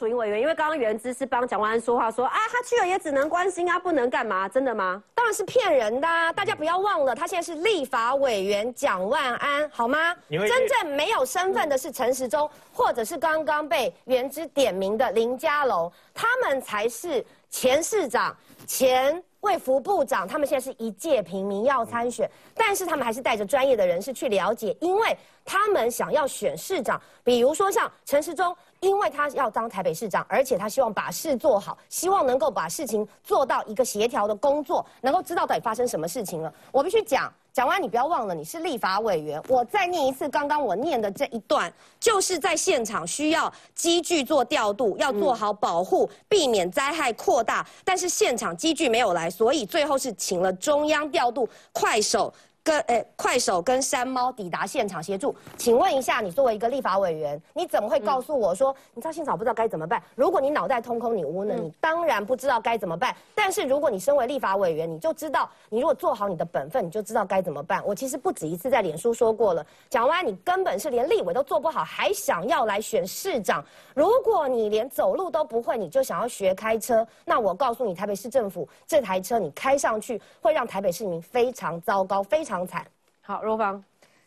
楚英委员，因为刚刚袁之是帮蒋万安说话，说啊，他去了也只能关心啊，不能干嘛？真的吗？当然是骗人的，大家不要忘了，他现在是立法委员蒋万安，好吗？真正没有身份的是陈时中，或者是刚刚被袁之点名的林佳龙，他们才是前市长、前。卫福部长，他们现在是一届平民要参选，但是他们还是带着专业的人士去了解，因为他们想要选市长。比如说像陈时中，因为他要当台北市长，而且他希望把事做好，希望能够把事情做到一个协调的工作，能够知道到底发生什么事情了。我必须讲。讲完，你不要忘了，你是立法委员。我再念一次刚刚我念的这一段，就是在现场需要机具做调度，要做好保护，避免灾害扩大。但是现场机具没有来，所以最后是请了中央调度快手。跟诶，快手跟山猫抵达现场协助。请问一下，你作为一个立法委员，你怎么会告诉我说，你知道现场不知道该怎么办？如果你脑袋通空，你无能，你当然不知道该怎么办。但是如果你身为立法委员，你就知道，你如果做好你的本分，你就知道该怎么办。我其实不止一次在脸书说过了，讲完你根本是连立委都做不好，还想要来选市长。如果你连走路都不会，你就想要学开车，那我告诉你，台北市政府这台车你开上去，会让台北市民非常糟糕，非常。常惨，好，若芳，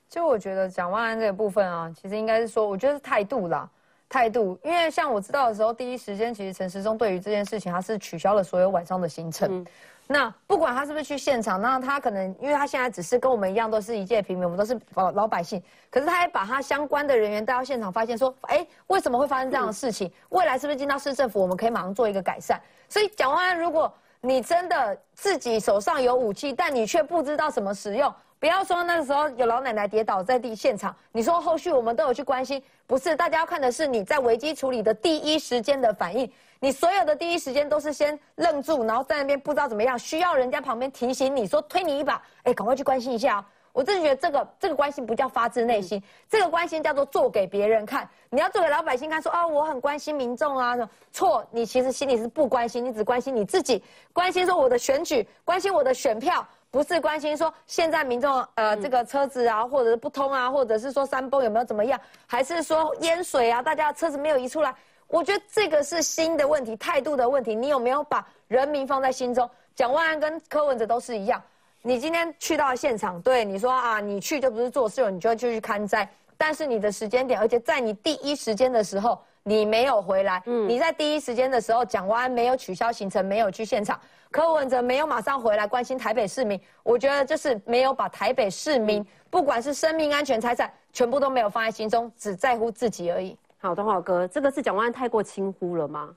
就我觉得蒋万安这个部分啊，其实应该是说，我觉得是态度啦，态度。因为像我知道的时候，第一时间其实陈时中对于这件事情，他是取消了所有晚上的行程。那不管他是不是去现场，那他可能，因为他现在只是跟我们一样，都是一介平民，我们都是老老百姓。可是他也把他相关的人员带到现场，发现说，哎，为什么会发生这样的事情？未来是不是进到市政府，我们可以马上做一个改善？所以蒋万安如果。你真的自己手上有武器，但你却不知道怎么使用。不要说那个时候有老奶奶跌倒在地现场，你说后续我们都有去关心，不是？大家要看的是你在危机处理的第一时间的反应。你所有的第一时间都是先愣住，然后在那边不知道怎么样，需要人家旁边提醒你说推你一把，哎，赶快去关心一下哦。我真的觉得这个这个关心不叫发自内心，这个关心叫做做给别人看。你要做给老百姓看，说啊，我很关心民众啊，错，你其实心里是不关心，你只关心你自己，关心说我的选举，关心我的选票，不是关心说现在民众呃这个车子啊，或者是不通啊，或者是说山崩有没有怎么样，还是说淹水啊，大家车子没有移出来。我觉得这个是新的问题，态度的问题，你有没有把人民放在心中？蒋万安跟柯文哲都是一样。你今天去到现场，对你说啊，你去就不是做事，你就要去看灾。但是你的时间点，而且在你第一时间的时候，你没有回来。嗯，你在第一时间的时候，蒋万安没有取消行程，没有去现场，柯文哲没有马上回来关心台北市民。我觉得就是没有把台北市民，不管是生命安全、财产，全部都没有放在心中，只在乎自己而已。好，东华哥，这个是蒋万安太过轻忽了吗？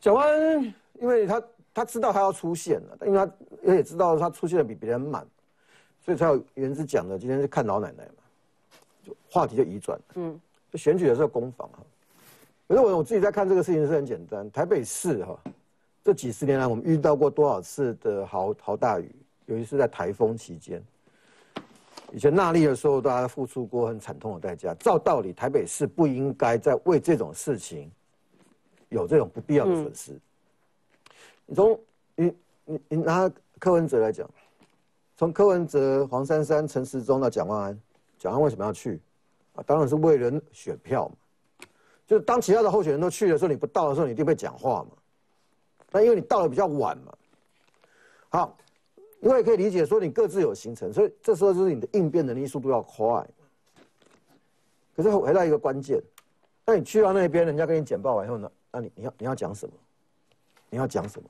蒋万安，因为他。他知道他要出现了，因为他也知道他出现的比别人慢，所以才有原子讲的今天是看老奶奶嘛，就话题就移转。嗯，就选举的时候攻防哈。可是我我自己在看这个事情是很简单，台北市哈，这几十年来我们遇到过多少次的豪豪大雨，尤其是在台风期间。以前纳利的时候，大家付出过很惨痛的代价。照道理，台北市不应该在为这种事情有这种不必要的损失。你从你你你拿柯文哲来讲，从柯文哲、黄珊珊、陈时中到蒋万安，蒋万安为什么要去？啊，当然是为了选票嘛。就是当其他的候选人都去的时候，你不到的时候，你一定会讲话嘛。那因为你到的比较晚嘛。好，因为可以理解说你各自有行程，所以这时候就是你的应变能力速度要快。可是回到一个关键，那你去到那边，人家跟你简报完以后呢，那你你要你要讲什么？你要讲什么？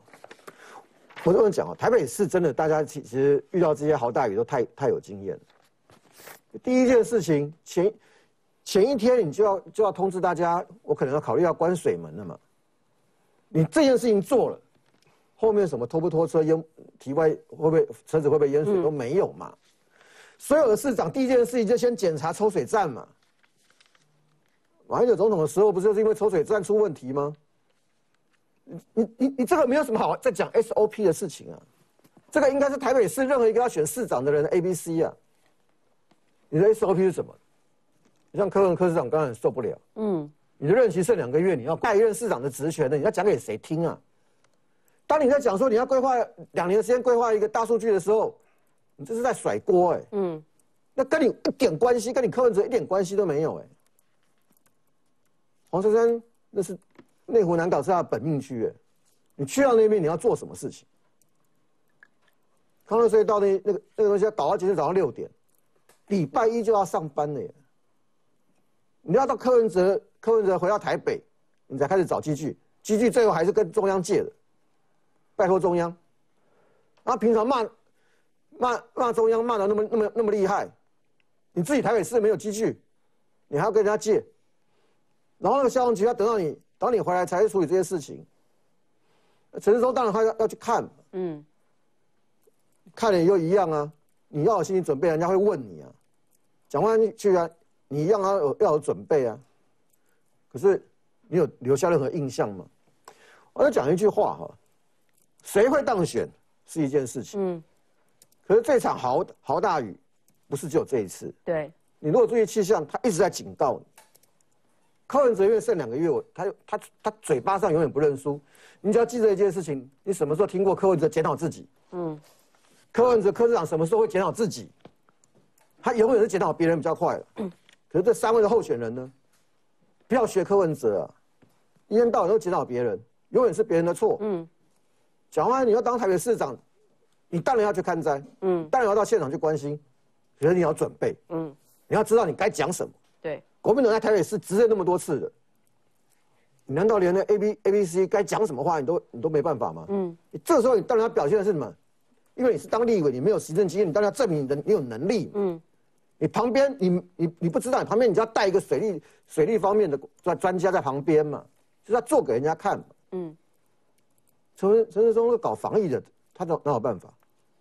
我这么讲啊，台北市真的，大家其实遇到这些豪大雨都太太有经验了。第一件事情，前前一天你就要就要通知大家，我可能要考虑要关水门了嘛。你这件事情做了，后面什么拖不拖车淹体外会不会车子会不会淹水都没有嘛。所有的市长第一件事情就先检查抽水站嘛。马英九总统的时候不就是因为抽水站出问题吗？你你你你这个没有什么好在讲 SOP 的事情啊，这个应该是台北市任何一个要选市长的人的 ABC 啊。你的 SOP 是什么？你像柯文科市长刚才受不了，嗯，你的任期剩两个月，你要代任市长的职权呢，你要讲给谁听啊？当你在讲说你要规划两年的时间规划一个大数据的时候，你这是在甩锅哎，嗯，那跟你一点关系，跟你柯文哲一点关系都没有哎。黄珊珊那是。内湖南港是他的本命区，哎，你去到那边你要做什么事情？康乐隧道那那个那个东西要搞到今天早上六点，礼拜一就要上班了耶。你要到柯文哲，柯文哲回到台北，你才开始找机具，机具最后还是跟中央借的，拜托中央。然后平常骂骂骂中央骂的那么那么那么厉害，你自己台北市没有机具，你还要跟人家借，然后那个消防局要等到你等你回来才去处理这些事情。陈世忠当然他要要去看，嗯。看了又一样啊！你要有心理准备，人家会问你啊。讲话去啊，你一样要有要有准备啊。可是你有留下任何印象吗？我要讲一句话哈，谁会当选是一件事情。嗯。可是这场豪豪大雨，不是只有这一次。对。你如果注意气象，他一直在警告你。柯文哲因为剩两个月，他他他嘴巴上永远不认输。你只要记得一件事情，你什么时候听过柯文哲检讨自己？嗯。柯文哲科市长什么时候会检讨自己？他永远是检讨别人比较快嗯。可是这三位的候选人呢？不要学柯文哲啊！一天到晚都检讨别人，永远是别人的错。嗯。讲完你要当台北市长，你当然要去看灾。嗯。当然要到现场去关心，可是你要准备。嗯。你要知道你该讲什么。对。国民党在台北市执政那么多次的，你难道连那 A B A B C 该讲什么话你都你都没办法吗？嗯。你这时候你当然要表现的是什么？因为你是当立委，你没有行政经验，你当然要证明你的你有能力。嗯，你旁边你你你不知道，你旁边你就要带一个水利水利方面的专专家在旁边嘛，就是要做给人家看嘛。嗯，陈陈世忠是搞防疫的，他哪哪有办法？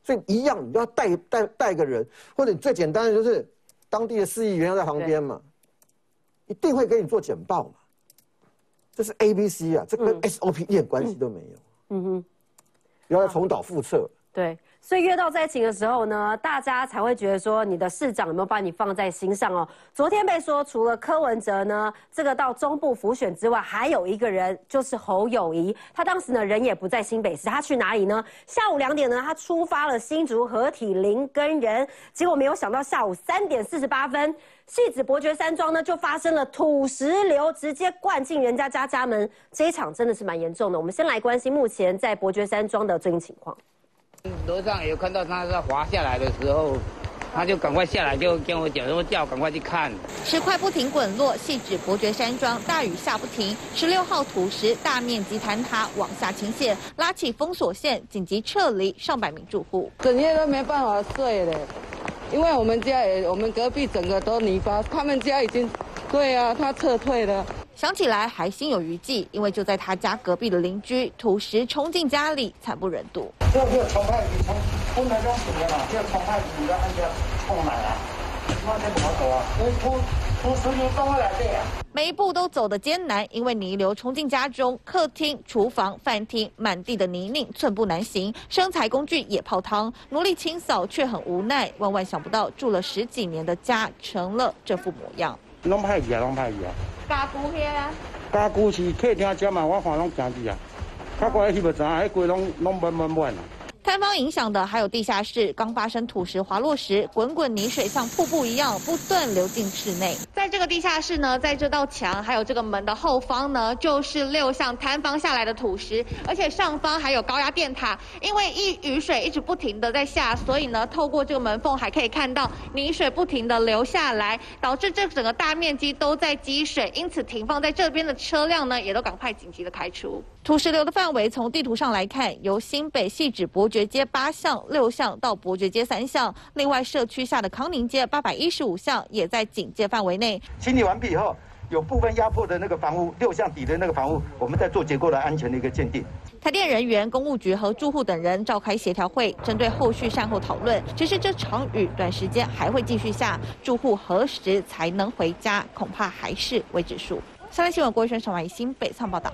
所以一样，你要带带带一个人，或者你最简单的就是当地的市议员要在旁边嘛，一定会给你做简报嘛。这是 A B C 啊，这跟 S O P 一点关系都没有。嗯哼，又要重蹈覆辙。对，所以越到灾情的时候呢，大家才会觉得说你的市长有没有把你放在心上哦。昨天被说除了柯文哲呢，这个到中部辅选之外，还有一个人就是侯友谊。他当时呢人也不在新北市，他去哪里呢？下午两点呢，他出发了新竹合体林根人，结果没有想到下午三点四十八分，戏子伯爵山庄呢就发生了土石流，直接灌进人家家家门。这一场真的是蛮严重的。我们先来关心目前在伯爵山庄的最新情况。楼上有看到他在滑下来的时候，他就赶快下来，就跟我讲说叫赶快去看。石块不停滚落，细指伯爵山庄大雨下不停，十六号土石大面积坍塌往下倾泻，拉起封锁线，紧急撤离上百名住户。整夜都没办法睡了，因为我们家也，我们隔壁整个都泥巴，他们家已经，对啊，他撤退了。想起来还心有余悸，因为就在他家隔壁的邻居土石冲进家里，惨不忍睹。这个冲太急，冲冲太中暑了？这个冲太急，你要按下冲来啊，每一步都走得艰难，因为泥流冲进家中，客厅、厨房、饭厅满地的泥泞，寸步难行，生财工具也泡汤，努力清扫却很无奈。万万想不到，住了十几年的家成了这副模样。拢歹去啊，拢歹去啊！家具遐啊？家具是客厅遮嘛，我看拢行去啊。较过来去无知影，迄规拢拢满满满啊。坍方影响的还有地下室，刚发生土石滑落时，滚滚泥水像瀑布一样不断流进室内。在这个地下室呢，在这道墙还有这个门的后方呢，就是六项坍方下来的土石，而且上方还有高压电塔。因为一雨水一直不停的在下，所以呢，透过这个门缝还可以看到泥水不停的流下来，导致这整个大面积都在积水，因此停放在这边的车辆呢，也都赶快紧急的开出。土石流的范围从地图上来看，由新北细指博爵街八巷、六巷到伯爵街三巷，另外社区下的康宁街八百一十五巷也在警戒范围内。清理完毕以后，有部分压迫的那个房屋，六巷底的那个房屋，我们在做结构的安全的一个鉴定。台电人员、公务局和住户等人召开协调会，针对后续善后讨论。只是这场雨短时间还会继续下，住户何时才能回家，恐怕还是未知数。三立新闻郭轩、陈怀新北仓报道。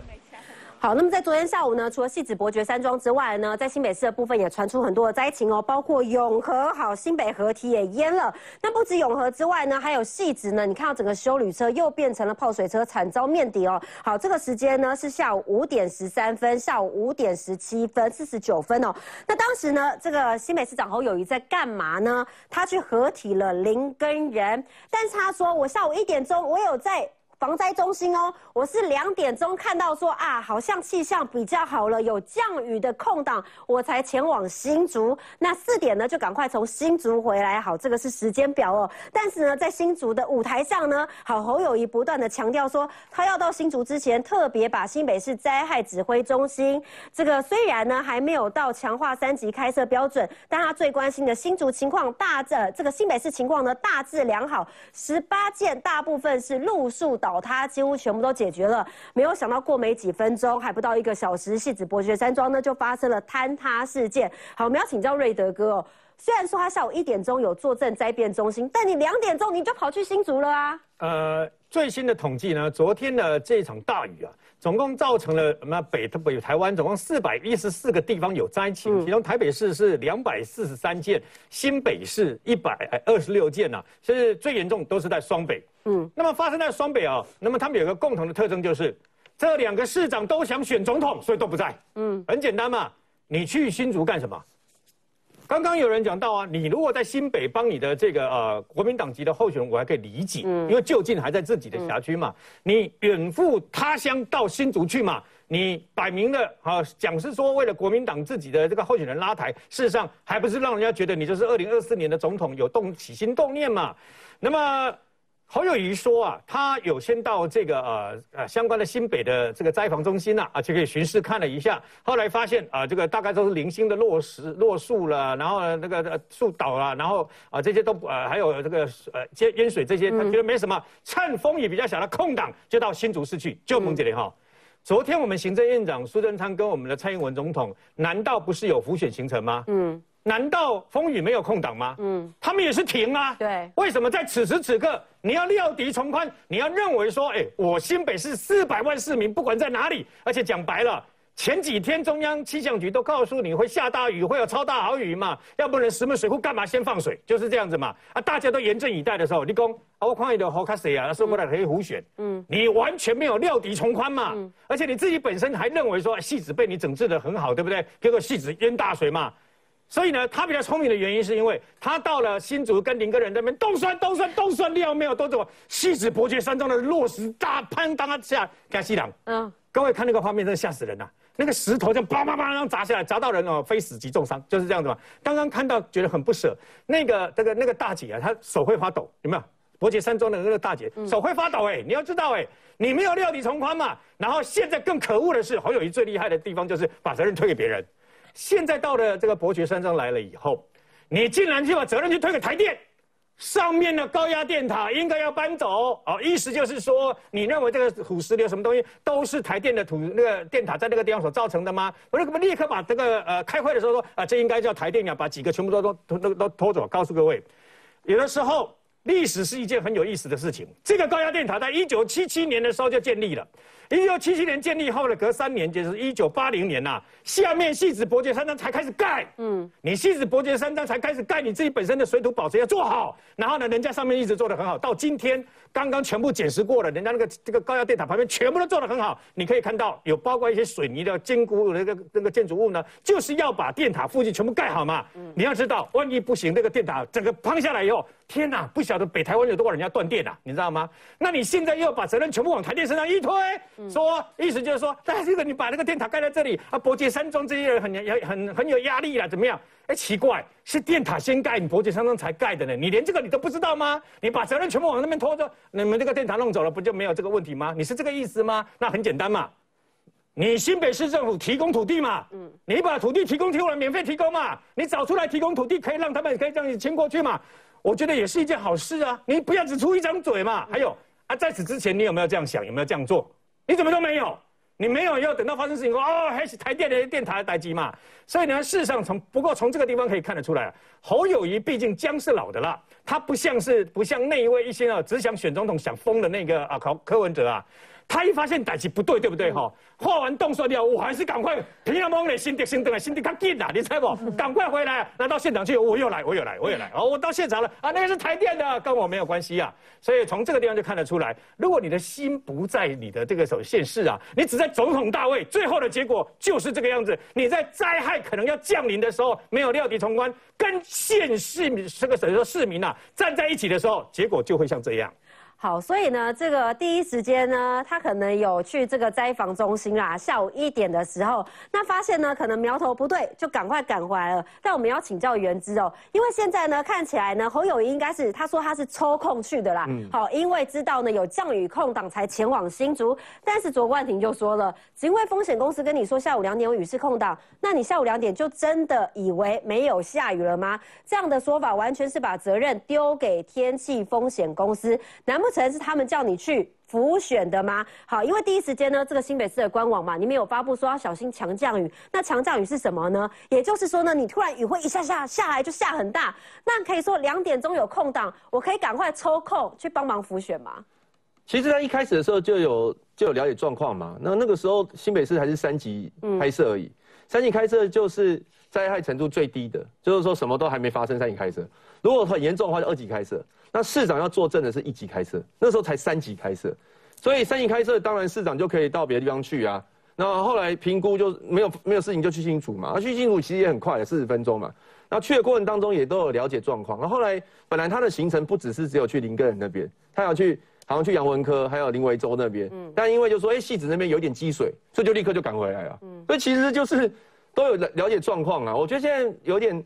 好，那么在昨天下午呢，除了戏子伯爵山庄之外呢，在新北市的部分也传出很多的灾情哦，包括永和好新北合体也淹了。那不止永和之外呢，还有戏子呢，你看到整个修旅车又变成了泡水车，惨遭面敌哦。好，这个时间呢是下午五点十三分，下午五点十七分，四十九分哦。那当时呢，这个新北市长侯友谊在干嘛呢？他去合体了林根人，但是他说我下午一点钟我有在。防灾中心哦。我是两点钟看到说啊，好像气象比较好了，有降雨的空档，我才前往新竹。那四点呢，就赶快从新竹回来。好，这个是时间表哦。但是呢，在新竹的舞台上呢，好侯友谊不断的强调说，他要到新竹之前，特别把新北市灾害指挥中心这个虽然呢还没有到强化三级开设标准，但他最关心的新竹情况大致这个新北市情况呢大致良好，十八件大部分是路树倒塌，几乎全部都解决了。没有想到过没几分钟，还不到一个小时，戏子伯爵山庄呢就发生了坍塌事件。好，我们要请教瑞德哥哦。虽然说他下午一点钟有坐镇灾变中心，但你两点钟你就跑去新竹了啊？呃，最新的统计呢，昨天的这场大雨啊，总共造成了什么北北台湾总共四百一十四个地方有灾情，其中台北市是两百四十三件，新北市一百二十六件呐，是最严重都是在双北。嗯，那么发生在双北啊，那么他们有个共同的特征就是，这两个市长都想选总统，所以都不在。嗯，很简单嘛，你去新竹干什么？刚刚有人讲到啊，你如果在新北帮你的这个呃国民党籍的候选人，我还可以理解，因为就近还在自己的辖区嘛。你远赴他乡到新竹去嘛，你摆明了啊讲是说为了国民党自己的这个候选人拉台，事实上还不是让人家觉得你就是二零二四年的总统有动起心动念嘛？那么。侯友谊说啊，他有先到这个呃呃相关的新北的这个灾防中心呐，啊，去可以巡视看了一下。后来发现啊，这个大概都是零星的落石落树了，然后那个树倒了，然后啊这些都呃还有这个呃淹淹水这些，他觉得没什么。趁风雨比较小的空档，就到新竹市去救孟姐莲哈。昨天我们行政院长苏贞昌跟我们的蔡英文总统，难道不是有浮选行程吗？嗯。难道风雨没有空档吗？嗯，他们也是停啊。对，为什么在此时此刻你要料敌从宽？你要认为说，哎，我新北市四百万市民不管在哪里，而且讲白了，前几天中央气象局都告诉你会下大雨，会有超大豪雨嘛，要不然石门水库干嘛先放水？就是这样子嘛。啊，大家都严阵以待的时候，你讲我看你的好卡谁啊，说不来可以胡选。嗯，你完全没有料敌从宽嘛。嗯，而且你自己本身还认为说戏子被你整治的很好，对不对？结果戏子淹大水嘛。所以呢，他比较聪明的原因是因为他到了新竹跟林根人那边东算东算东算料没有多走，西子伯爵山庄的落石大攀当下干西凉。嗯，各位看那个画面，真的吓死人呐！那个石头就叭叭叭砸下来，砸到人哦，非死即重伤，就是这样子嘛。刚刚看到觉得很不舍，那个这个那个大姐啊，她手会发抖，有没有？伯爵山庄的那个大姐手会发抖哎，你要知道哎，你没有料敌从宽嘛。然后现在更可恶的是，侯友谊最厉害的地方就是把责任推给别人。现在到了这个伯爵山庄来了以后，你竟然就把责任去推给台电，上面的高压电塔应该要搬走哦，意思就是说，你认为这个土石流什么东西都是台电的土那个电塔在那个地方所造成的吗？我那么立刻把这个呃开会的时候说啊，这应该叫台电呀，把几个全部都都都都都拖走。告诉各位，有的时候历史是一件很有意思的事情。这个高压电塔在一九七七年的时候就建立了。一九七七年建立后呢隔三年，就是一九八零年呐，下面戏子伯爵山庄才开始盖。嗯，你戏子伯爵山庄才开始盖，你自己本身的水土保持要做好。然后呢，人家上面一直做得很好，到今天刚刚全部检视过了，人家那个这个高压电塔旁边全部都做得很好。你可以看到有包括一些水泥的坚固那个那个建筑物呢，就是要把电塔附近全部盖好嘛。嗯，你要知道，万一不行，那个电塔整个崩下来以后，天哪，不晓得北台湾有多少人要断电啊，你知道吗？那你现在又把责任全部往台电身上一推。说意思就是说，但这个你把那个电塔盖在这里啊，伯爵山庄这些人很很很很有压力了，怎么样？哎，奇怪，是电塔先盖，你伯爵山庄才盖的呢，你连这个你都不知道吗？你把责任全部往那边拖着，你们这个电塔弄走了，不就没有这个问题吗？你是这个意思吗？那很简单嘛，你新北市政府提供土地嘛，嗯，你把土地提供出来，免费提供嘛，你找出来提供土地，可以让他们可以这样迁过去嘛，我觉得也是一件好事啊，你不要只出一张嘴嘛。还有啊，在此之前你有没有这样想？有没有这样做？你怎么都没有？你没有要等到发生事情说哦，还是台电的电台待机嘛？所以呢，事实上从不过从这个地方可以看得出来，侯友谊毕竟姜是老的了，他不像是不像那一位一心啊只想选总统想疯的那个啊考柯文哲啊。他一发现歹棋不对，对不对哈？画完动作掉，我还是赶快平阳蒙的心跌心等啊，心跌较紧啦，你猜不？赶快回来，来到现场去，我又来，我又来，我又来，哦，我到现场了啊，那个是台电的，跟我没有关系啊。所以从这个地方就看得出来，如果你的心不在你的这个首现世啊，你只在总统大位，最后的结果就是这个样子。你在灾害可能要降临的时候，没有料敌从宽，跟县市民这个等于说市民啊站在一起的时候，结果就会像这样。好，所以呢，这个第一时间呢，他可能有去这个灾防中心啦。下午一点的时候，那发现呢，可能苗头不对，就赶快赶回来了。但我们要请教原之哦，因为现在呢，看起来呢，侯友谊应该是他说他是抽空去的啦。嗯。好，因为知道呢有降雨空档才前往新竹，但是卓冠廷就说了，只因为风险公司跟你说下午两点有雨势空档，那你下午两点就真的以为没有下雨了吗？这样的说法完全是把责任丢给天气风险公司，难不？成是他们叫你去浮选的吗？好，因为第一时间呢，这个新北市的官网嘛，你们有发布说要小心强降雨。那强降雨是什么呢？也就是说呢，你突然雨会一下下下来就下很大，那可以说两点钟有空档，我可以赶快抽空去帮忙浮选吗？其实他一开始的时候就有就有了解状况嘛。那那个时候新北市还是三级拍摄而已，三级开摄就是灾害程度最低的，就是说什么都还没发生，三级开摄。如果很严重的话，就二级开摄。那市长要作证的是一级开设，那时候才三级开设，所以三级开设，当然市长就可以到别的地方去啊。那后来评估就没有没有事情就去新竹嘛，而去新竹其实也很快，四十分钟嘛。那去的过程当中也都有了解状况。那后来本来他的行程不只是只有去林根人那边，他要去好像去杨文科，还有林维洲那边。嗯。但因为就说哎戏子那边有点积水，所以就立刻就赶回来了。嗯。所以其实就是都有了了解状况啊。我觉得现在有点。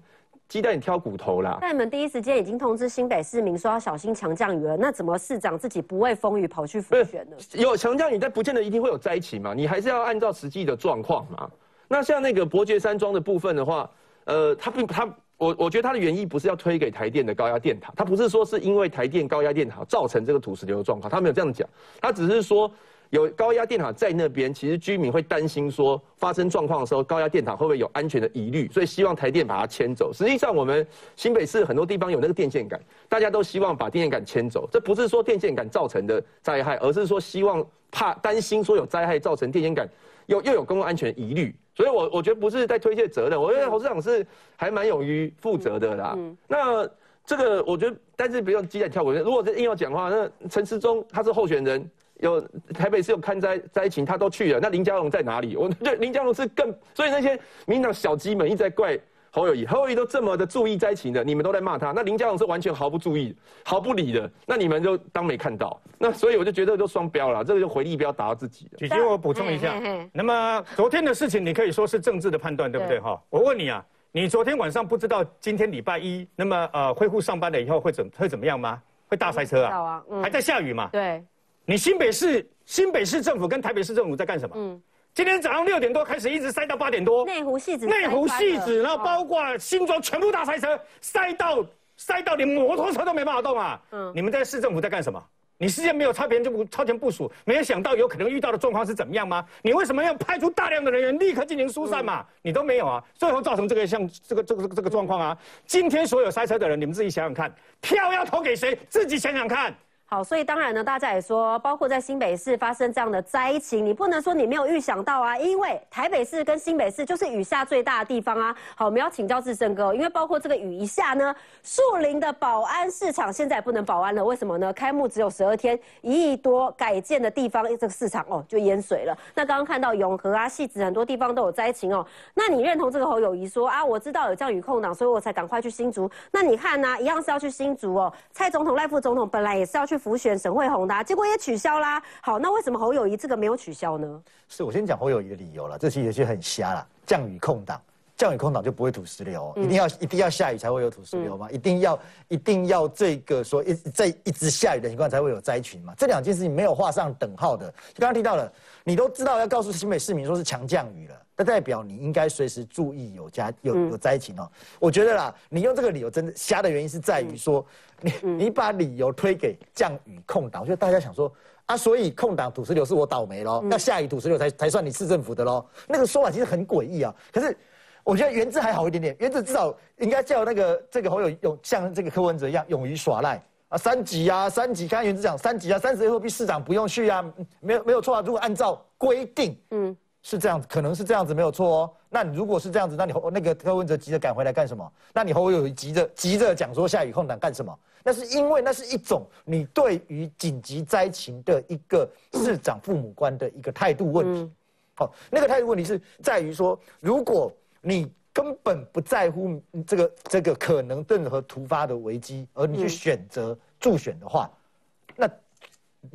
鸡蛋挑骨头啦！那你们第一时间已经通知新北市民说要小心强降雨了，那怎么市长自己不畏风雨跑去复选呢？有强降雨，但不见得一定会有灾情嘛，你还是要按照实际的状况嘛。那像那个伯爵山庄的部分的话，呃，他并他我我觉得他的原意不是要推给台电的高压电塔，他不是说是因为台电高压电塔造成这个土石流的状况，他没有这样讲，他只是说。有高压电塔在那边，其实居民会担心说发生状况的时候，高压电塔会不会有安全的疑虑，所以希望台电把它迁走。实际上，我们新北市很多地方有那个电线杆，大家都希望把电线杆迁走。这不是说电线杆造成的灾害，而是说希望怕担心说有灾害造成电线杆又又有公共安全疑虑。所以我我觉得不是在推卸责任，我觉得侯市长是还蛮勇于负责的啦。那这个我觉得，但是不用鸡蛋跳过。如果是硬要讲话，那陈时中他是候选人。有台北市有看灾灾情，他都去了。那林佳龙在哪里？我 觉得林佳龙是更，所以那些民党小鸡们一直在怪侯友谊，侯友谊都这么的注意灾情的，你们都在骂他。那林佳龙是完全毫不注意、毫不理的，那你们就当没看到。那所以我就觉得就双标了，这个就回力标打到自己。姐姐，我补充一下，那么昨天的事情你可以说是政治的判断，对不对？哈，我问你啊，你昨天晚上不知道今天礼拜一，那么呃恢复上班了以后会怎会怎么样吗？会大塞车啊？还在下雨嘛？对。你新北市新北市政府跟台北市政府在干什么？嗯，今天早上六点多开始，一直塞到八点多。内湖戏子，内湖戏子，然后包括新庄全部大塞车，塞到塞到连摩托车都没办法动啊！嗯，你们在市政府在干什么？你事先没有超前就不超前部署，没有想到有可能遇到的状况是怎么样吗？你为什么要派出大量的人员立刻进行疏散嘛？你都没有啊，最后造成这个像这个这个这个状况啊！今天所有塞车的人，你们自己想想看，票要投给谁？自己想想看。好，所以当然呢，大家也说，包括在新北市发生这样的灾情，你不能说你没有预想到啊，因为台北市跟新北市就是雨下最大的地方啊。好，我们要请教志胜哥，因为包括这个雨一下呢，树林的保安市场现在不能保安了，为什么呢？开幕只有十二天，一亿多改建的地方，这个市场哦就淹水了。那刚刚看到永和啊、戏子很多地方都有灾情哦。那你认同这个侯友谊说啊，我知道有降雨空档，所以我才赶快去新竹。那你看呢，一样是要去新竹哦。蔡总统、赖副总统本来也是要去。浮选沈惠宏的，结果也取消啦。好，那为什么侯友谊这个没有取消呢？是我先讲侯友谊的理由了，这其实就很瞎了。降雨空档，降雨空档就不会土石流，一定要一定要下雨才会有土石流吗？一定要一定要这个说一在一直下雨的情况才会有灾群吗？这两件事情没有画上等号的。刚刚提到了，你都知道要告诉新北市民说是强降雨了。那代表你应该随时注意有家有有灾情哦。我觉得啦，你用这个理由真的瞎的原因是在于说，你你把理由推给降雨空档，我觉得大家想说啊，所以空档土石流是我倒霉喽，要下雨土石流才才算你市政府的喽。那个说法其实很诡异啊。可是我觉得原子还好一点点，原子至少应该叫那个这个侯友勇像这个柯文哲一样勇于耍赖啊，三级啊三级，刚才原子讲三级啊，三十后币市长不用去啊，没有没有错啊。如果按照规定，嗯。是这样子，可能是这样子，没有错哦。那你如果是这样子，那你那个柯文哲急着赶回来干什么？那你侯友急着急着讲说下雨空档干什么？那是因为那是一种你对于紧急灾情的一个市长父母官的一个态度问题。好，那个态度问题是在于说，如果你根本不在乎这个这个可能任何突发的危机，而你去选择助选的话，那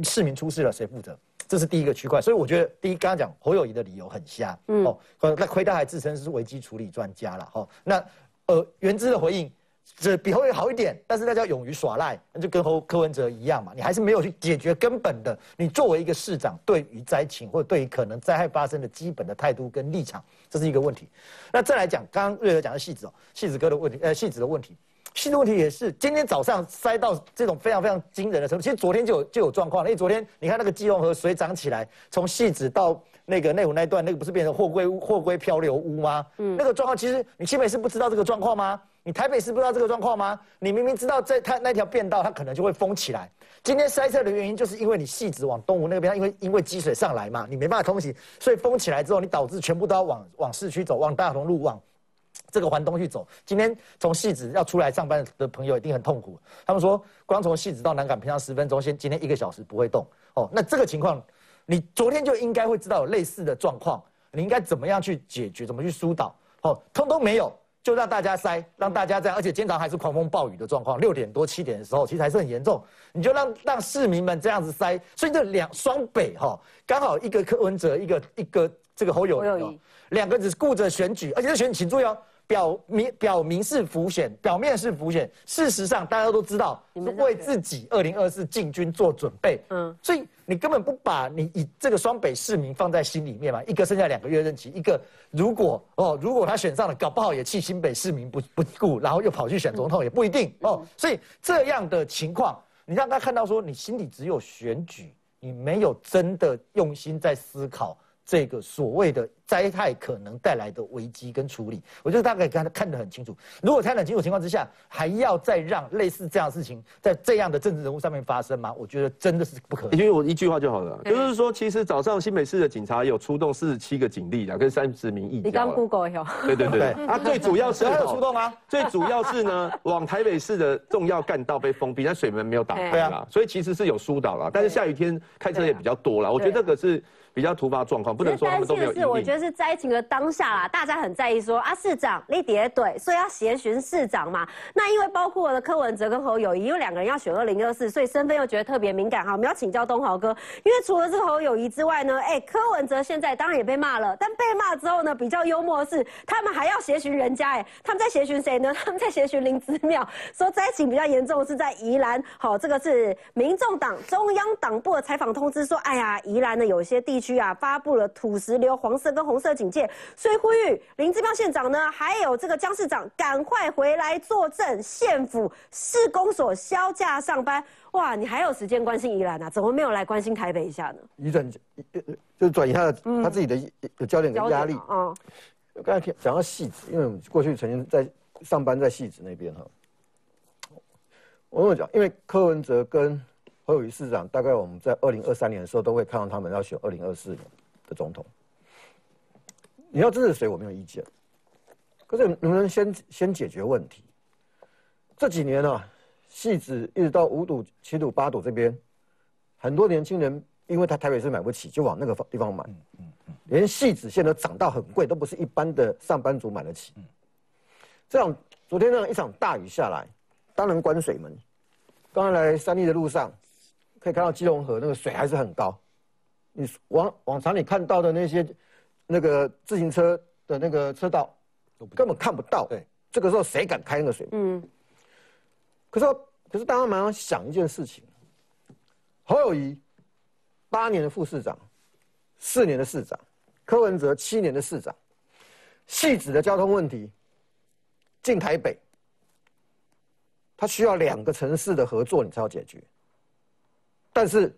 市民出事了谁负责？这是第一个区块。所以我觉得第一，刚刚讲侯友谊的理由很瞎，嗯，哦，那亏他还自称是危机处理专家了，哈，那呃，原之的回应。这比侯友好一点，但是大家勇于耍赖，那就跟侯柯文哲一样嘛，你还是没有去解决根本的。你作为一个市长，对于灾情或者对于可能灾害发生的基本的态度跟立场，这是一个问题。那再来讲，刚刚瑞德讲的戏子哦，戏子哥的问题，呃，戏子的问题，戏的问题也是今天早上塞到这种非常非常惊人的程度。其实昨天就有就有状况，因为昨天你看那个基隆河水涨起来，从戏子到那个内湖那段，那个不是变成货柜货柜漂流屋吗？嗯，那个状况其实你新北市不知道这个状况吗？你台北市不知道这个状况吗？你明明知道在它那条便道，它可能就会封起来。今天塞车的原因，就是因为你戏子往东湖那边，因为因为积水上来嘛，你没办法通行，所以封起来之后，你导致全部都要往往市区走，往大同路往这个环东去走。今天从戏子要出来上班的朋友一定很痛苦。他们说，光从戏子到南港平常十分钟，先今天一个小时不会动哦。那这个情况，你昨天就应该会知道有类似的状况，你应该怎么样去解决，怎么去疏导？哦，通通没有。就让大家塞，让大家这样，而且经常还是狂风暴雨的状况。六点多七点的时候，其实还是很严重。你就让让市民们这样子塞，所以这两双北哈，刚好一个柯文哲，一个一个这个侯友谊，两个只顾着选举，而且这选举请注意哦。表明表明是浮选，表面是浮选，事实上大家都知道是为自己二零二四进军做准备。嗯，所以你根本不把你以这个双北市民放在心里面嘛？一个剩下两个月任期，一个如果哦，如果他选上了，搞不好也弃新北市民不不顾，然后又跑去选总统也不一定哦。所以这样的情况，你让他看到说你心里只有选举，你没有真的用心在思考。这个所谓的灾害可能带来的危机跟处理，我觉得大概看看得很清楚。如果看得很清楚情况之下，还要再让类似这样的事情在这样的政治人物上面发生吗？我觉得真的是不可能。因为我一句话就好了，就是说，其实早上新北市的警察有出动四十七个警力啊，跟三十名义。你刚 Google 有？对对对。啊，最主要是 还有出动啊，最主要是呢，往台北市的重要干道被封闭，但水门没有打开啊，所以其实是有疏导了。但是下雨天开车也比较多了，我觉得这个是。比较突发状况，不能说他们都没有。是，我觉得是灾情的当下啦，大家很在意说啊，市长你叠对，所以要协寻市长嘛。那因为包括了柯文哲跟侯友谊，因为两个人要选二零二四，所以身份又觉得特别敏感哈。我们要请教东豪哥，因为除了这个侯友谊之外呢，哎，柯文哲现在当然也被骂了，但被骂之后呢，比较幽默的是，他们还要协寻人家，哎，他们在协寻谁呢？他们在协寻林子妙，说灾情比较严重是在宜兰。好，这个是民众党中央党部的采访通知说，哎呀，宜兰呢有些地区。啊发布了土石流黄色跟红色警戒，所以呼吁林志彪县长呢，还有这个江市长赶快回来作证，县府市公所销假上班。哇，你还有时间关心宜兰啊？怎么没有来关心台北一下呢？移转就转移他的他自己的焦点跟压力啊。刚才讲到戏子，因为我们过去曾经在上班在戏子那边哈。我跟我讲，因为柯文哲跟侯友谊市长，大概我们在二零二三年的时候都会看到他们要选二零二四年的总统。你要支持谁，我没有意见。可是能不能先先解决问题？这几年啊，戏子一直到五堵、七堵、八堵这边，很多年轻人因为他台北市买不起，就往那个地方买。连戏子现在涨到很贵，都不是一般的上班族买得起。这样，昨天那样一场大雨下来，当然关水门。刚刚来三立的路上。可以看到基隆河那个水还是很高，你往往常你看到的那些那个自行车的那个车道，根本看不到。对，这个时候谁敢开那个水？嗯。可是，可是大家马上想一件事情：侯友谊八年的副市长，四年的市长；柯文哲七年的市长。细致的交通问题，进台北，他需要两个城市的合作，你才要解决。但是，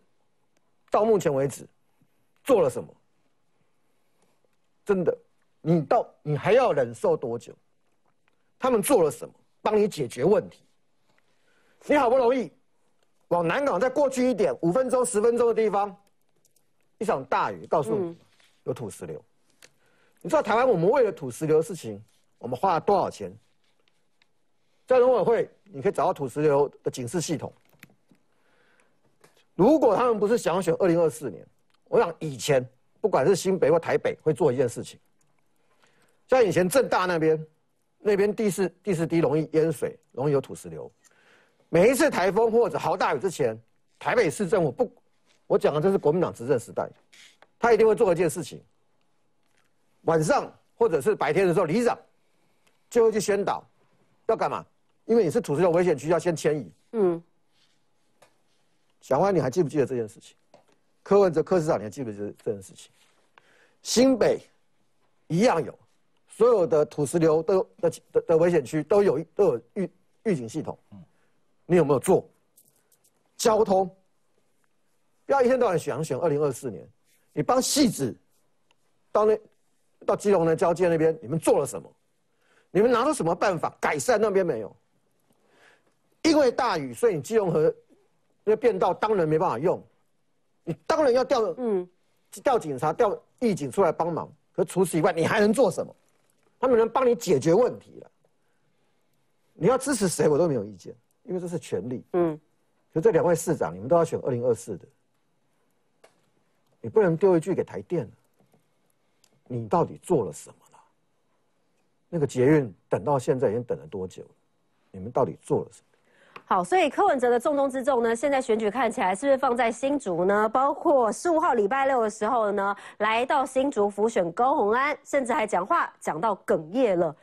到目前为止，做了什么？真的，你到你还要忍受多久？他们做了什么？帮你解决问题？你好不容易往南港再过去一点，五分钟、十分钟的地方，一场大雨，告诉你有土石流。你知道台湾我们为了土石流的事情，我们花了多少钱？在农委会，你可以找到土石流的警示系统。如果他们不是想要选二零二四年，我想以前不管是新北或台北会做一件事情，像以前正大那边，那边地势地势低，容易淹水，容易有土石流。每一次台风或者豪大雨之前，台北市政府不我讲的这是国民党执政时代，他一定会做一件事情。晚上或者是白天的时候，里长就会去宣导，要干嘛？因为你是土石流危险区，要先迁移。嗯。小万，你还记不记得这件事情？柯文哲、柯市长，你还记不记得这件事情？新北一样有，所有的土石流都的的的危险区都有都有预预警系统。你有没有做？交通，不要一天到晚想选二零二四年，你帮戏子到那到基隆的交界那边，你们做了什么？你们拿出什么办法改善那边没有？因为大雨，所以你基隆河那变道当然没办法用，你当然要调嗯调警察调义警出来帮忙。可除此以外，你还能做什么？他们能帮你解决问题了。你要支持谁，我都没有意见，因为这是权利。嗯。就这两位市长，你们都要选二零二四的，你不能丢一句给台电你到底做了什么了？那个捷运等到现在已经等了多久了？你们到底做了什么？好，所以柯文哲的重中之重呢，现在选举看起来是不是放在新竹呢？包括十五号礼拜六的时候呢，来到新竹辅选高鸿安，甚至还讲话讲到哽咽了。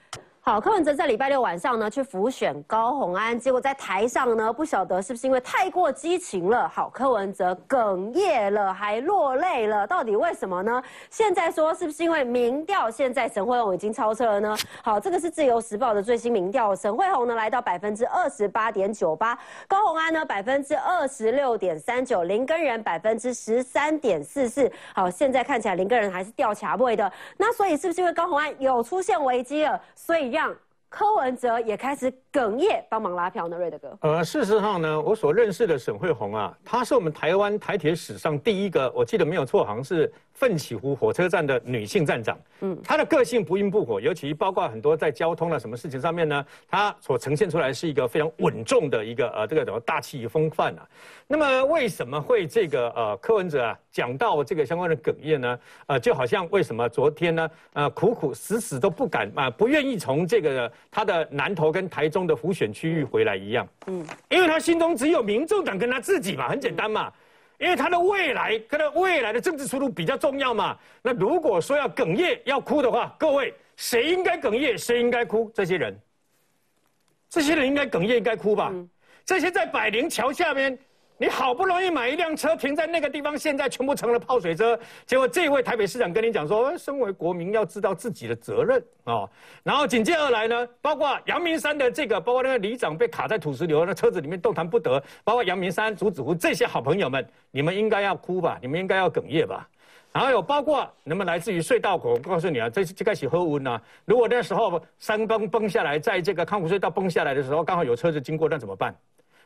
好，柯文哲在礼拜六晚上呢去辅选高鸿安，结果在台上呢不晓得是不是因为太过激情了，好，柯文哲哽咽了，还落泪了，到底为什么呢？现在说是不是因为民调现在沈惠宏已经超车了呢？好，这个是自由时报的最新民调，沈惠宏呢来到百分之二十八点九八，高鸿安呢百分之二十六点三九，林根仁百分之十三点四四。好，现在看起来林根仁还是掉卡位的，那所以是不是因为高鸿安有出现危机了，所以？样柯文哲也开始哽咽，帮忙拉票呢，瑞德哥。呃，事实上呢，我所认识的沈惠宏啊，他是我们台湾台铁史上第一个，我记得没有错，好像是。奋起湖火车站的女性站长，嗯，她的个性不温不火，尤其包括很多在交通了什么事情上面呢，她所呈现出来是一个非常稳重的一个呃这个什么大气风范啊。那么为什么会这个呃柯文哲啊讲到这个相关的哽咽呢？呃，就好像为什么昨天呢呃苦苦死死都不敢啊不愿意从这个他的南投跟台中的浮选区域回来一样，嗯，因为他心中只有民众党跟他自己嘛，很简单嘛。因为他的未来，他的未来的政治出路比较重要嘛。那如果说要哽咽、要哭的话，各位谁应该哽咽，谁应该哭？这些人，这些人应该哽咽、应该哭吧？这些在百灵桥下面。你好不容易买一辆车停在那个地方，现在全部成了泡水车。结果这位台北市长跟你讲说，身为国民要知道自己的责任啊。然后紧接而来呢，包括阳明山的这个，包括那个里长被卡在土石流，那车子里面动弹不得。包括阳明山、竹子湖这些好朋友们，你们应该要哭吧？你们应该要哽咽吧？然后有包括你们来自于隧道口，我告诉你啊，这这开始喝温啊。如果那时候山崩崩下来，在这个康湖隧道崩下来的时候，刚好有车子经过，那怎么办？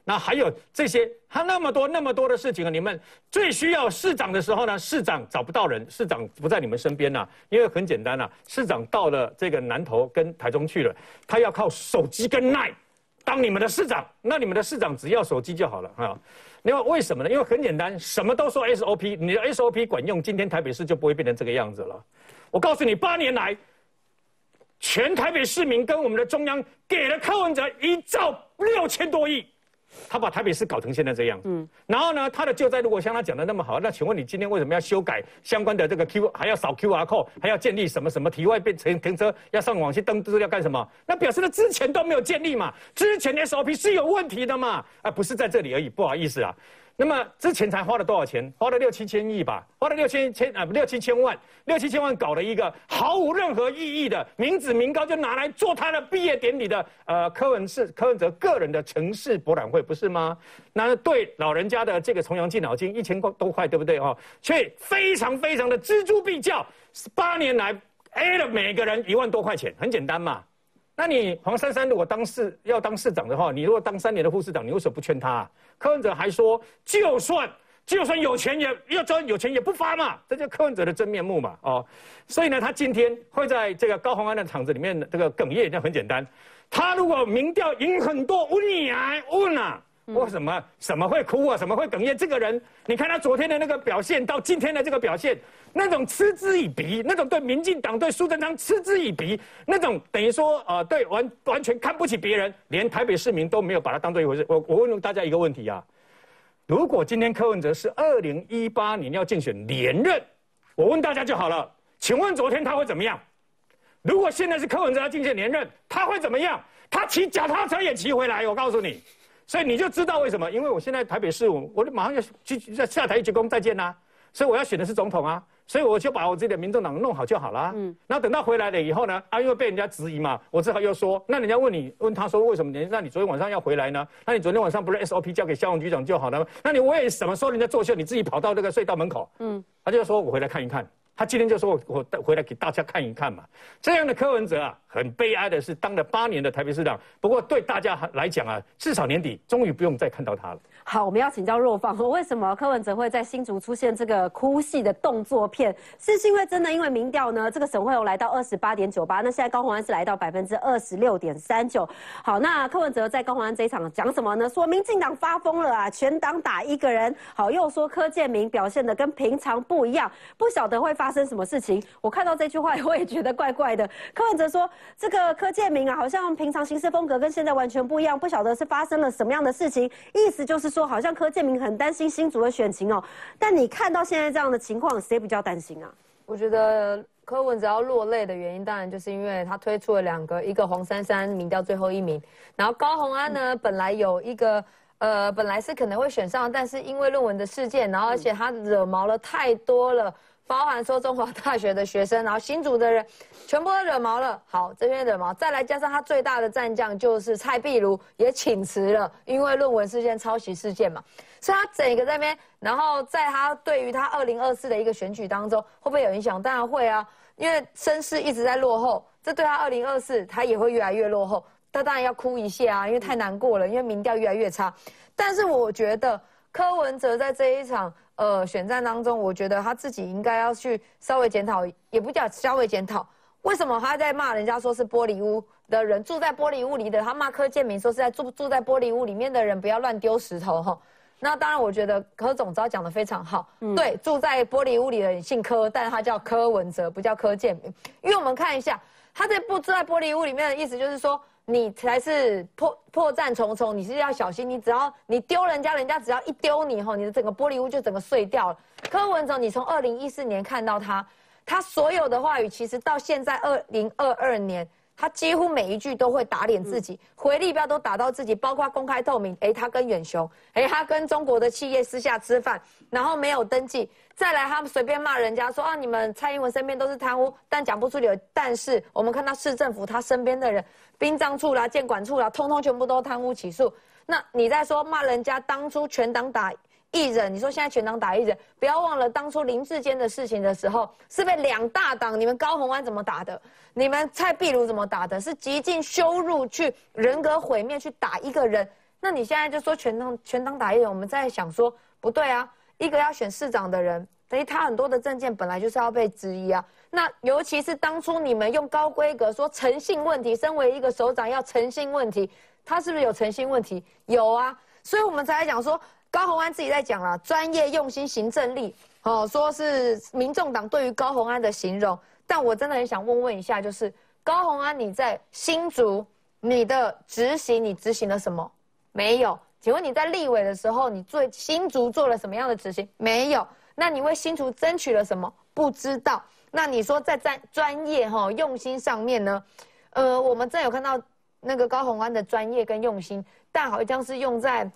那还有这些，他那么多那么多的事情啊！你们最需要市长的时候呢，市长找不到人，市长不在你们身边呐。因为很简单呐，市长到了这个南投跟台中去了，他要靠手机跟奈当你们的市长。那你们的市长只要手机就好了啊。因为为什么呢？因为很简单，什么都说 SOP，你的 SOP 管用，今天台北市就不会变成这个样子了。我告诉你，八年来，全台北市民跟我们的中央给了柯文哲一兆六千多亿。他把台北市搞成现在这样，嗯，然后呢，他的救灾如果像他讲的那么好，那请问你今天为什么要修改相关的这个 Q，还要扫 QR code，还要建立什么什么体外变成停车要上网去登资料干什么？那表示他之前都没有建立嘛，之前的 SOP 是有问题的嘛，啊，不是在这里而已，不好意思啊。那么之前才花了多少钱？花了六七千亿吧，花了六千千啊，六七千万，六七千万搞了一个毫无任何意义的民脂民膏，就拿来做他的毕业典礼的呃柯文是柯文哲个人的城市博览会，不是吗？那对老人家的这个重阳敬老金一千块多块，对不对哦？却非常非常的锱铢必较，八年来 A 了每个人一万多块钱，很简单嘛。那你黄珊珊如果当市要当市长的话，你如果当三年的副市长，你为什么不劝他？柯文哲还说，就算就算有钱也要赚，有钱也不发嘛，这就柯文哲的真面目嘛，哦，所以呢，他今天会在这个高洪安的场子里面这个哽咽，那很简单，他如果民调赢很多，问你啊，问啊。为什么什么会哭啊？什么会哽咽？这个人，你看他昨天的那个表现，到今天的这个表现，那种嗤之以鼻，那种对民进党、对苏贞昌嗤之以鼻，那种等于说呃，对完 完全看不起别人，连台北市民都没有把他当做一回事。我我问大家一个问题啊，如果今天柯文哲是二零一八年要竞选连任，我问大家就好了，请问昨天他会怎么样？如果现在是柯文哲要竞选连任，他会怎么样？他骑脚踏车也骑回来，我告诉你，所以你就知道为什么？因为我现在台北市，我我马上要去下台一鞠躬再见啦，所以我要选的是总统啊。所以我就把我自己的民众党弄好就好了。嗯，然后等到回来了以后呢，啊，因为被人家质疑嘛，我只好又说，那人家问你，问他说为什么你，那你昨天晚上要回来呢？那你昨天晚上不是 SOP 交给消防局长就好了吗？那你为什么说人家作秀，你自己跑到那个隧道门口？嗯，他就说我回来看一看。他今天就说：“我我回来给大家看一看嘛。”这样的柯文哲啊，很悲哀的是当了八年的台北市长。不过对大家来讲啊，至少年底终于不用再看到他了。好，我们要请教若芳，为什么柯文哲会在新竹出现这个哭戏的动作片？是因为真的因为民调呢？这个沈惠荣来到二十八点九八，那现在高虹安是来到百分之二十六点三九。好，那柯文哲在高虹安这一场讲什么呢？说民进党发疯了啊，全党打一个人。好，又说柯建明表现的跟平常不一样，不晓得会发。生什么事情？我看到这句话，我也觉得怪怪的。柯文哲说：“这个柯建明啊，好像平常行事风格跟现在完全不一样，不晓得是发生了什么样的事情。”意思就是说，好像柯建明很担心新竹的选情哦。但你看到现在这样的情况，谁比较担心啊？我觉得柯文哲要落泪的原因，当然就是因为他推出了两个，一个黄珊珊民调最后一名，然后高虹安呢，本来有一个呃，本来是可能会选上，但是因为论文的事件，然后而且他惹毛了太多了。包含说中华大学的学生，然后新竹的人，全部都惹毛了。好，这边惹毛，再来加上他最大的战将就是蔡壁如也请辞了，因为论文事件、抄袭事件嘛。所以他整个在那边，然后在他对于他二零二四的一个选举当中，会不会有影响？当然会啊，因为声势一直在落后，这对他二零二四他也会越来越落后。他当然要哭一下啊，因为太难过了，因为民调越来越差。但是我觉得柯文哲在这一场。呃，选战当中，我觉得他自己应该要去稍微检讨，也不叫稍微检讨，为什么他在骂人家说是玻璃屋的人住在玻璃屋里的，他骂柯建明说是在住住在玻璃屋里面的人不要乱丢石头哈。那当然，我觉得柯总招讲的非常好，对，住在玻璃屋里的人姓柯，但是他叫柯文哲，不叫柯建明，因为我们看一下他在不住在玻璃屋里面的意思，就是说。你才是破破绽重重，你是要小心。你只要你丢人家，人家只要一丢你吼，你的整个玻璃屋就整个碎掉了。柯文哲，你从二零一四年看到他，他所有的话语，其实到现在二零二二年。他几乎每一句都会打脸自己，回力标都打到自己，包括公开透明。哎，他跟远雄，哎，他跟中国的企业私下吃饭，然后没有登记。再来，他们随便骂人家说啊，你们蔡英文身边都是贪污，但讲不出理由。但是我们看到市政府他身边的人，殡葬处啦、监管处啦，通通全部都贪污起诉。那你在说骂人家当初全党打？一人，你说现在全党打一人，不要忘了当初林志坚的事情的时候，是被两大党，你们高鸿安怎么打的？你们蔡壁如怎么打的？是极尽羞辱去人格毁灭去打一个人。那你现在就说全党全党打一人，我们在想说不对啊，一个要选市长的人，等于他很多的证件本来就是要被质疑啊。那尤其是当初你们用高规格说诚信问题，身为一个首长要诚信问题，他是不是有诚信问题？有啊，所以我们才来讲说。高鸿安自己在讲了，专业用心行政力，哦，说是民众党对于高鸿安的形容。但我真的很想问问一下，就是高鸿安你在新竹，你的执行你执行了什么？没有。请问你在立委的时候，你做新竹做了什么样的执行？没有。那你为新竹争取了什么？不知道。那你说在专专业哈用心上面呢？呃，我们真有看到那个高鸿安的专业跟用心，但好像是用在。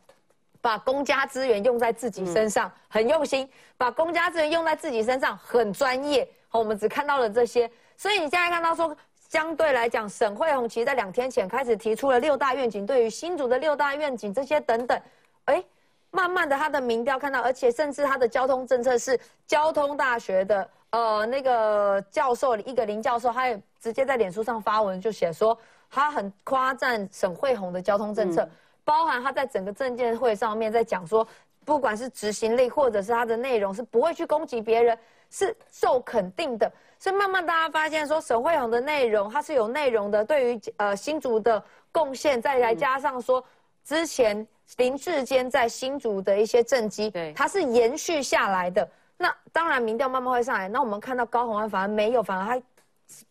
把公家资源用在自己身上，很用心；把公家资源用在自己身上，很专业。好，我们只看到了这些，所以你现在看到说，相对来讲，沈惠宏其实在两天前开始提出了六大愿景，对于新竹的六大愿景这些等等，哎，慢慢的他的民调看到，而且甚至他的交通政策是交通大学的呃那个教授一个林教授，他也直接在脸书上发文就写说，他很夸赞沈惠宏的交通政策。包含他在整个证监会上面在讲说，不管是执行力或者是他的内容，是不会去攻击别人，是受肯定的。所以慢慢大家发现说，沈慧红的内容它是有内容的，对于呃新竹的贡献，再来加上说之前林志坚在新竹的一些政绩，对，它是延续下来的。那当然民调慢慢会上来。那我们看到高虹安反而没有，反而还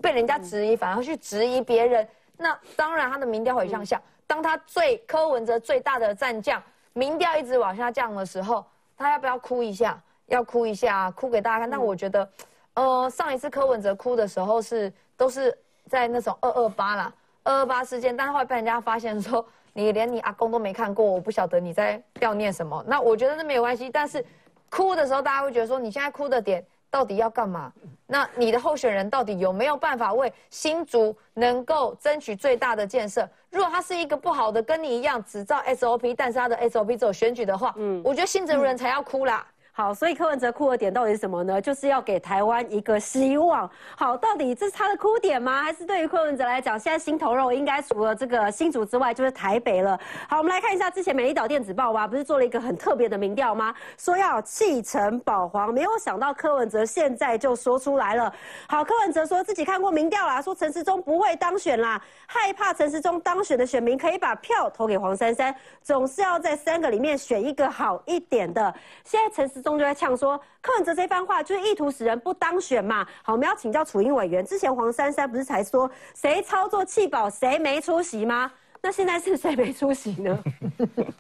被人家质疑，反而去质疑别人。那当然他的民调会向下。当他最柯文哲最大的战将，民调一直往下降的时候，他要不要哭一下？要哭一下，哭给大家看。但我觉得，呃，上一次柯文哲哭的时候是都是在那种二二八啦，二二八事件，但是会被人家发现说你连你阿公都没看过，我不晓得你在悼念什么。那我觉得那没有关系，但是哭的时候大家会觉得说你现在哭的点到底要干嘛？那你的候选人到底有没有办法为新竹能够争取最大的建设？如果他是一个不好的，跟你一样只照 SOP，但是他的 SOP 只有选举的话，嗯，我觉得新竹人才要哭啦。好，所以柯文哲哭的点到底是什么呢？就是要给台湾一个希望。好，到底这是他的哭点吗？还是对于柯文哲来讲，现在心头肉应该除了这个新竹之外，就是台北了。好，我们来看一下之前美丽岛电子报吧，不是做了一个很特别的民调吗？说要弃城保皇，没有想到柯文哲现在就说出来了。好，柯文哲说自己看过民调啦，说陈时中不会当选啦，害怕陈时中当选的选民可以把票投给黄珊珊，总是要在三个里面选一个好一点的。现在陈时。中就在呛说柯文哲这番话就是意图使人不当选嘛。好，我们要请教楚英委员，之前黄珊珊不是才说谁操作弃保谁没出席吗？那现在是谁没出席呢？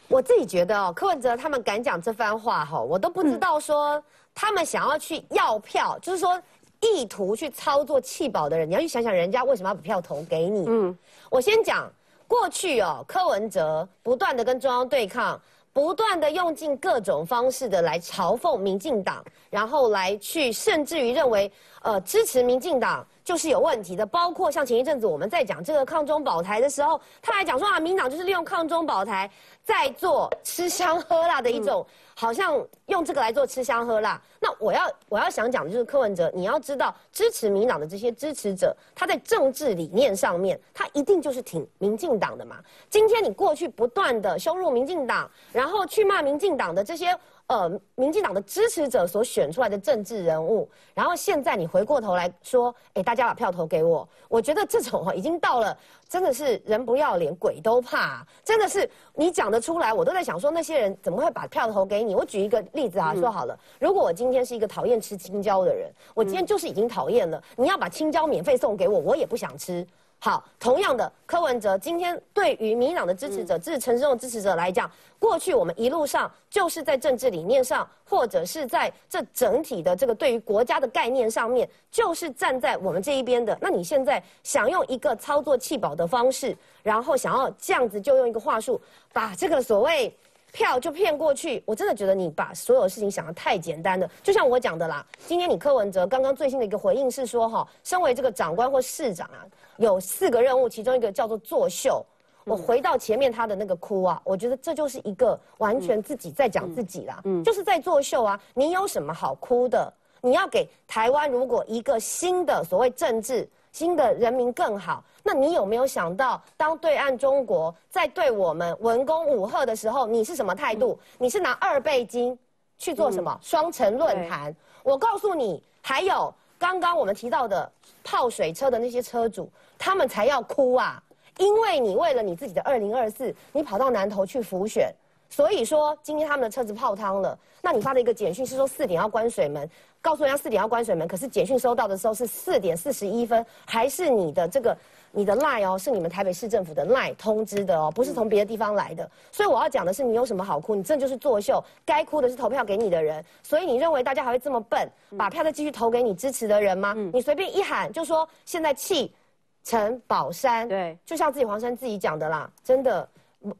我自己觉得哦，柯文哲他们敢讲这番话哈，我都不知道说他们想要去要票，就是说意图去操作弃保的人，你要去想想人家为什么要把票投给你。嗯，我先讲过去哦，柯文哲不断的跟中央对抗。不断的用尽各种方式的来嘲讽民进党，然后来去甚至于认为，呃，支持民进党就是有问题的。包括像前一阵子我们在讲这个抗中保台的时候，他还讲说啊，民党就是利用抗中保台在做吃香喝辣的一种。好像用这个来做吃香喝辣。那我要我要想讲的就是柯文哲，你要知道支持民党的这些支持者，他在政治理念上面，他一定就是挺民进党的嘛。今天你过去不断的羞辱民进党，然后去骂民进党的这些。呃，民进党的支持者所选出来的政治人物，然后现在你回过头来说，哎，大家把票投给我，我觉得这种哈已经到了，真的是人不要脸，鬼都怕，真的是你讲得出来，我都在想说那些人怎么会把票投给你？我举一个例子啊，说好了，如果我今天是一个讨厌吃青椒的人，我今天就是已经讨厌了，你要把青椒免费送给我，我也不想吃。好，同样的，柯文哲今天对于民党的支持者，支持陈时中的支持者来讲，过去我们一路上就是在政治理念上，或者是在这整体的这个对于国家的概念上面，就是站在我们这一边的。那你现在想用一个操作弃保的方式，然后想要这样子就用一个话术，把这个所谓。票就骗过去，我真的觉得你把所有事情想得太简单了。就像我讲的啦，今天你柯文哲刚刚最新的一个回应是说，哈，身为这个长官或市长啊，有四个任务，其中一个叫做作秀。我回到前面他的那个哭啊，我觉得这就是一个完全自己在讲自己啦，就是在作秀啊。你有什么好哭的？你要给台湾如果一个新的所谓政治。新的人民更好，那你有没有想到，当对岸中国在对我们文攻武赫的时候，你是什么态度？你是拿二倍金去做什么双城论坛？我告诉你，还有刚刚我们提到的泡水车的那些车主，他们才要哭啊！因为你为了你自己的二零二四，你跑到南头去浮选。所以说，今天他们的车子泡汤了。那你发了一个简讯是说四点要关水门，告诉人家四点要关水门。可是简讯收到的时候是四点四十一分，还是你的这个你的赖哦，是你们台北市政府的赖通知的哦，不是从别的地方来的。所以我要讲的是，你有什么好哭？你这就是作秀。该哭的是投票给你的人。所以你认为大家还会这么笨，把票再继续投给你支持的人吗？你随便一喊就说现在弃陈宝山，对，就像自己黄山自己讲的啦，真的。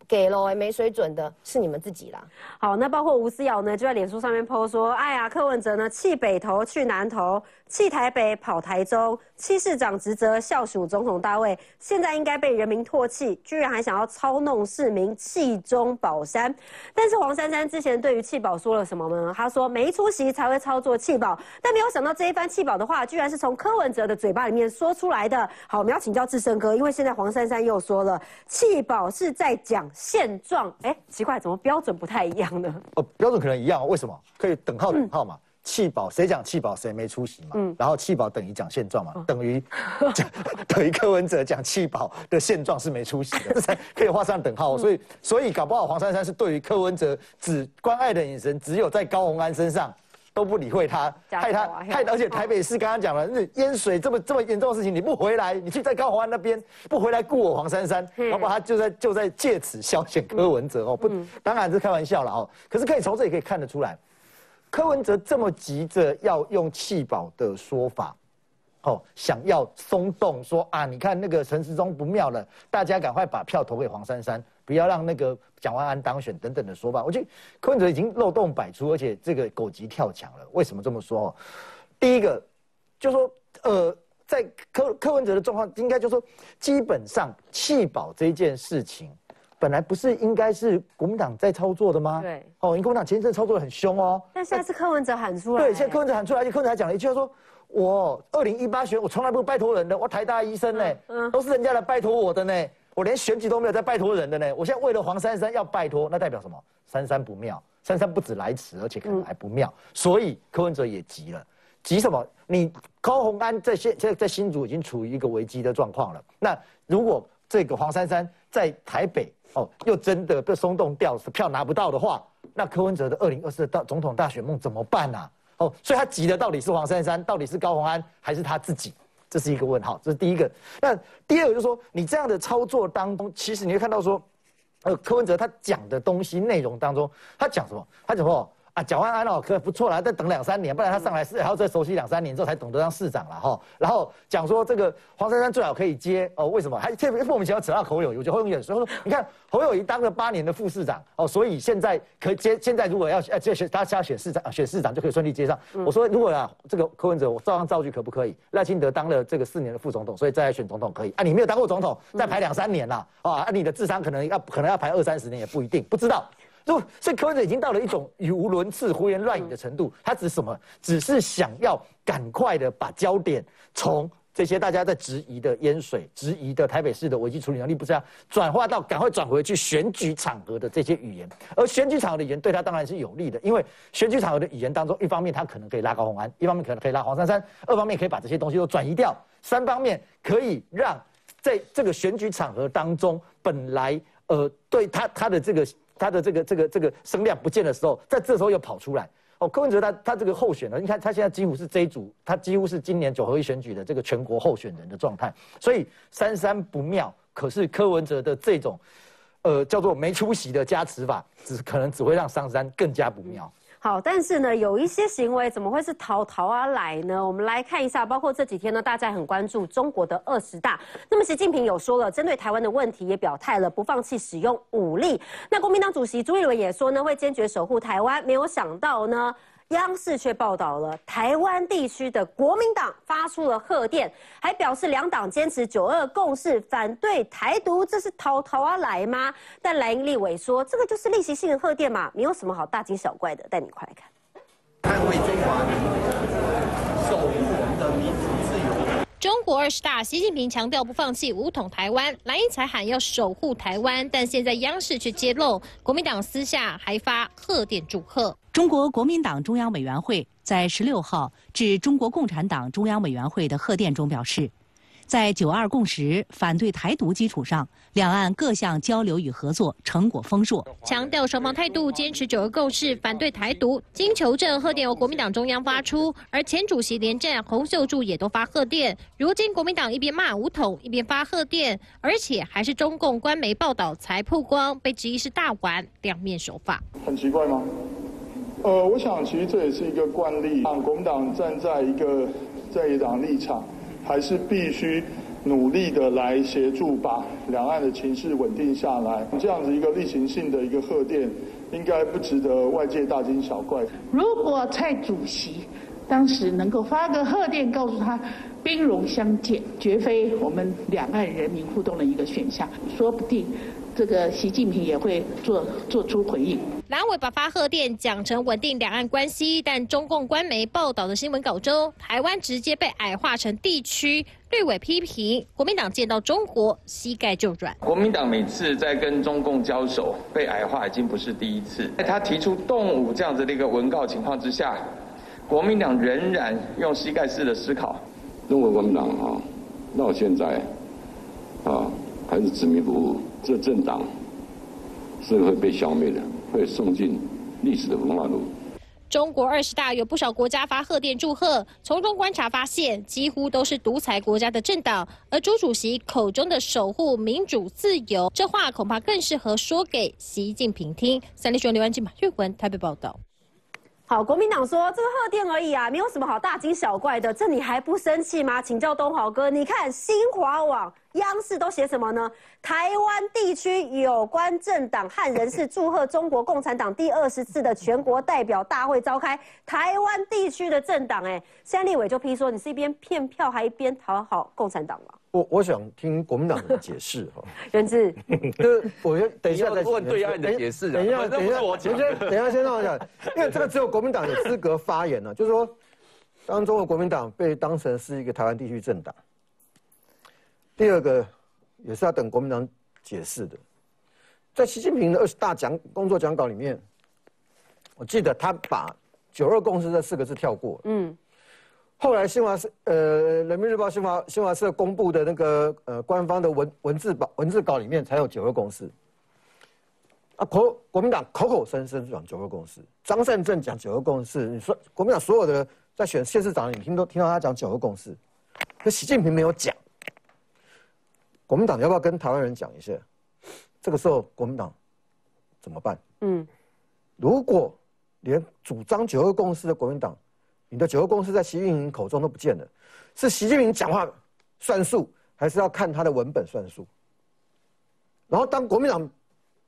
给了没水准的是你们自己啦。好，那包括吴思瑶呢，就在脸书上面 po 说：“哎呀，柯文哲呢弃北投去南投，弃台北跑台中，弃市长职责校属总统大位，现在应该被人民唾弃，居然还想要操弄市民弃中保山。但是黄珊珊之前对于弃保说了什么呢？他说没出席才会操作弃保，但没有想到这一番弃保的话，居然是从柯文哲的嘴巴里面说出来的。好，我们要请教智深哥，因为现在黄珊珊又说了弃保是在讲。现状，哎，奇怪，怎么标准不太一样呢？哦，标准可能一样，为什么？可以等号等号嘛？弃保谁讲弃保谁没出息嘛？嗯，然后弃保等于讲现状嘛？等于讲 等于柯文哲讲弃保的现状是没出息的，这才可以画上等号。所以所以搞不好黄珊珊是对于柯文哲只关爱的眼神只有在高鸿安身上，都不理会他，害他害，而且台北市刚刚讲了，那淹水这么这么严重的事情，你不回来，你去在高雄安那边不回来顾我黄珊珊，然后他就在就在借此消遣柯文哲哦，不，当然是开玩笑了哦。可是可以从这里可以看得出来，柯文哲这么急着要用弃保的说法。哦，想要松动，说啊，你看那个陈时中不妙了，大家赶快把票投给黄珊珊，不要让那个蒋万安当选等等的说法。我觉得柯文哲已经漏洞百出，而且这个狗急跳墙了。为什么这么说？哦第一个，就说呃，在柯柯文哲的状况，应该就说基本上弃保这件事情，本来不是应该是国民党在操作的吗？对。哦，因为国民党前一阵操作的很凶哦。那现在是柯文哲喊出来。对，现在柯文哲喊出来，而且柯文哲还讲了一句，他说。我二零一八选，我从来不拜托人的。我台大医生呢，都是人家来拜托我的呢。我连选举都没有在拜托人的呢。我现在为了黄珊珊要拜托，那代表什么？珊珊不妙，珊珊不止来迟，而且可能还不妙。所以柯文哲也急了，急什么？你高鸿安在现在在新竹已经处于一个危机的状况了。那如果这个黄珊珊在台北哦，又真的被松动掉，票拿不到的话，那柯文哲的二零二四大总统大选梦怎么办呢？哦，所以他急的到底是黄珊珊，到底是高鸿安，还是他自己？这是一个问号。这是第一个。那第二个就是说，你这样的操作当中，其实你会看到说，呃，柯文哲他讲的东西内容当中，他讲什么？他讲什么。啊，蒋万安哦，可不错了，再等两三年，不然他上来是还要再熟悉两三年之后才懂得当市长了哈。然后讲说这个黄珊珊最好可以接哦，为什么？还特别莫名其妙扯到侯友谊，我觉得侯友谊说，你看侯友谊当了八年的副市长哦，所以现在可以接，现在如果要呃接选他要选市长，选市长就可以顺利接上。我说如果啊这个柯文哲我照样造句可不可以？赖清德当了这个四年的副总统，所以再来选总统可以啊？你没有当过总统，再排两三年了啊？你的智商可能要可能要排二三十年也不一定，不知道。就所以柯文哲已经到了一种语无伦次、胡言乱语的程度。他只什么？只是想要赶快的把焦点从这些大家在质疑的淹水、质疑的台北市的危机处理能力不是要，转化到赶快转回去选举场合的这些语言。而选举场合的语言对他当然是有利的，因为选举场合的语言当中，一方面他可能可以拉高红安，一方面可能可以拉黄珊珊，二方面可以把这些东西都转移掉，三方面可以让在这个选举场合当中，本来呃对他他的这个。他的这个这个这个声量不见的时候，在这时候又跑出来哦。柯文哲他他这个候选人，你看他现在几乎是这一组，他几乎是今年九合一选举的这个全国候选人的状态。所以三三不妙，可是柯文哲的这种，呃，叫做没出息的加持法，只可能只会让三三更加不妙。好，但是呢，有一些行为怎么会是逃逃而来呢？我们来看一下，包括这几天呢，大家很关注中国的二十大。那么习近平有说了，针对台湾的问题也表态了，不放弃使用武力。那国民党主席朱立伦也说呢，会坚决守护台湾。没有想到呢。央视却报道了台湾地区的国民党发出了贺电，还表示两党坚持九二共识，反对台独，这是逃逃啊来吗？但蓝英立委说，这个就是例行性的贺电嘛，没有什么好大惊小怪的。带你快来看，捍卫中华民族，守护我们的民族。中国二十大，习近平强调不放弃武统台湾，蓝英才喊要守护台湾，但现在央视却揭露，国民党私下还发贺电祝贺。中国国民党中央委员会在十六号致中国共产党中央委员会的贺电中表示，在“九二共识”反对台独基础上，两岸各项交流与合作成果丰硕，强调双方态度坚持“九二共识”，反对台独。经求证，贺电由国民党中央发出，而前主席连战、洪秀柱也都发贺电。如今国民党一边骂武统，一边发贺电，而且还是中共官媒报道才曝光，被质疑是大玩两面手法。很奇怪吗？呃，我想其实这也是一个惯例。让国民党站在一个在野党立场，还是必须努力的来协助把两岸的情势稳定下来。这样子一个例行性的一个贺电，应该不值得外界大惊小怪。如果蔡主席当时能够发个贺电，告诉他兵戎相见，绝非我们两岸人民互动的一个选项，说不定。这个习近平也会做做出回应。蓝委把发贺电讲成稳定两岸关系，但中共官媒报道的新闻稿中，台湾直接被矮化成地区。绿委批评国民党见到中国膝盖就软。国民党每次在跟中共交手被矮化，已经不是第一次。在他提出动武这样子的一个文告情况之下，国民党仍然用膝盖式的思考。中国国民党啊，到现在啊，还是执迷不悟。这政党是会被消灭的，会送进历史的文化炉。中国二十大有不少国家发贺电祝贺，从中观察发现，几乎都是独裁国家的政党。而朱主席口中的守护民主自由，这话恐怕更适合说给习近平听。三立新闻刘安静、马玉文台北报道。好，国民党说这个贺电而已啊，没有什么好大惊小怪的，这你还不生气吗？请教东豪哥，你看新华网、央视都写什么呢？台湾地区有关政党和人士祝贺中国共产党第二十次的全国代表大会召开。台湾地区的政党，哎，现在立委就批说你是一边骗票还一边讨好共产党了？我我想听国民党的解释哈，袁志，就是我先等一下再问对岸的解释，等一下，等一下，我先等一下先让我讲，因为这个只有国民党有资格发言呢，就是说，当中国国民党被当成是一个台湾地区政党，第二个也是要等国民党解释的，在习近平的二十大讲工作讲稿里面，我记得他把“九二共识”这四个字跳过，嗯。后来新华社呃人民日报新华新华社公布的那个呃官方的文文字稿文字稿里面才有九二共识。啊国国民党口口声声讲九二共识，张善政讲九二共识，你说国民党所有的在选县市长，你听都听到他讲九二共识，可习近平没有讲。国民党要不要跟台湾人讲一下？这个时候国民党怎么办？嗯，如果连主张九二共识的国民党。你的九个公司在习近平口中都不见了，是习近平讲话算数，还是要看他的文本算数？然后当国民党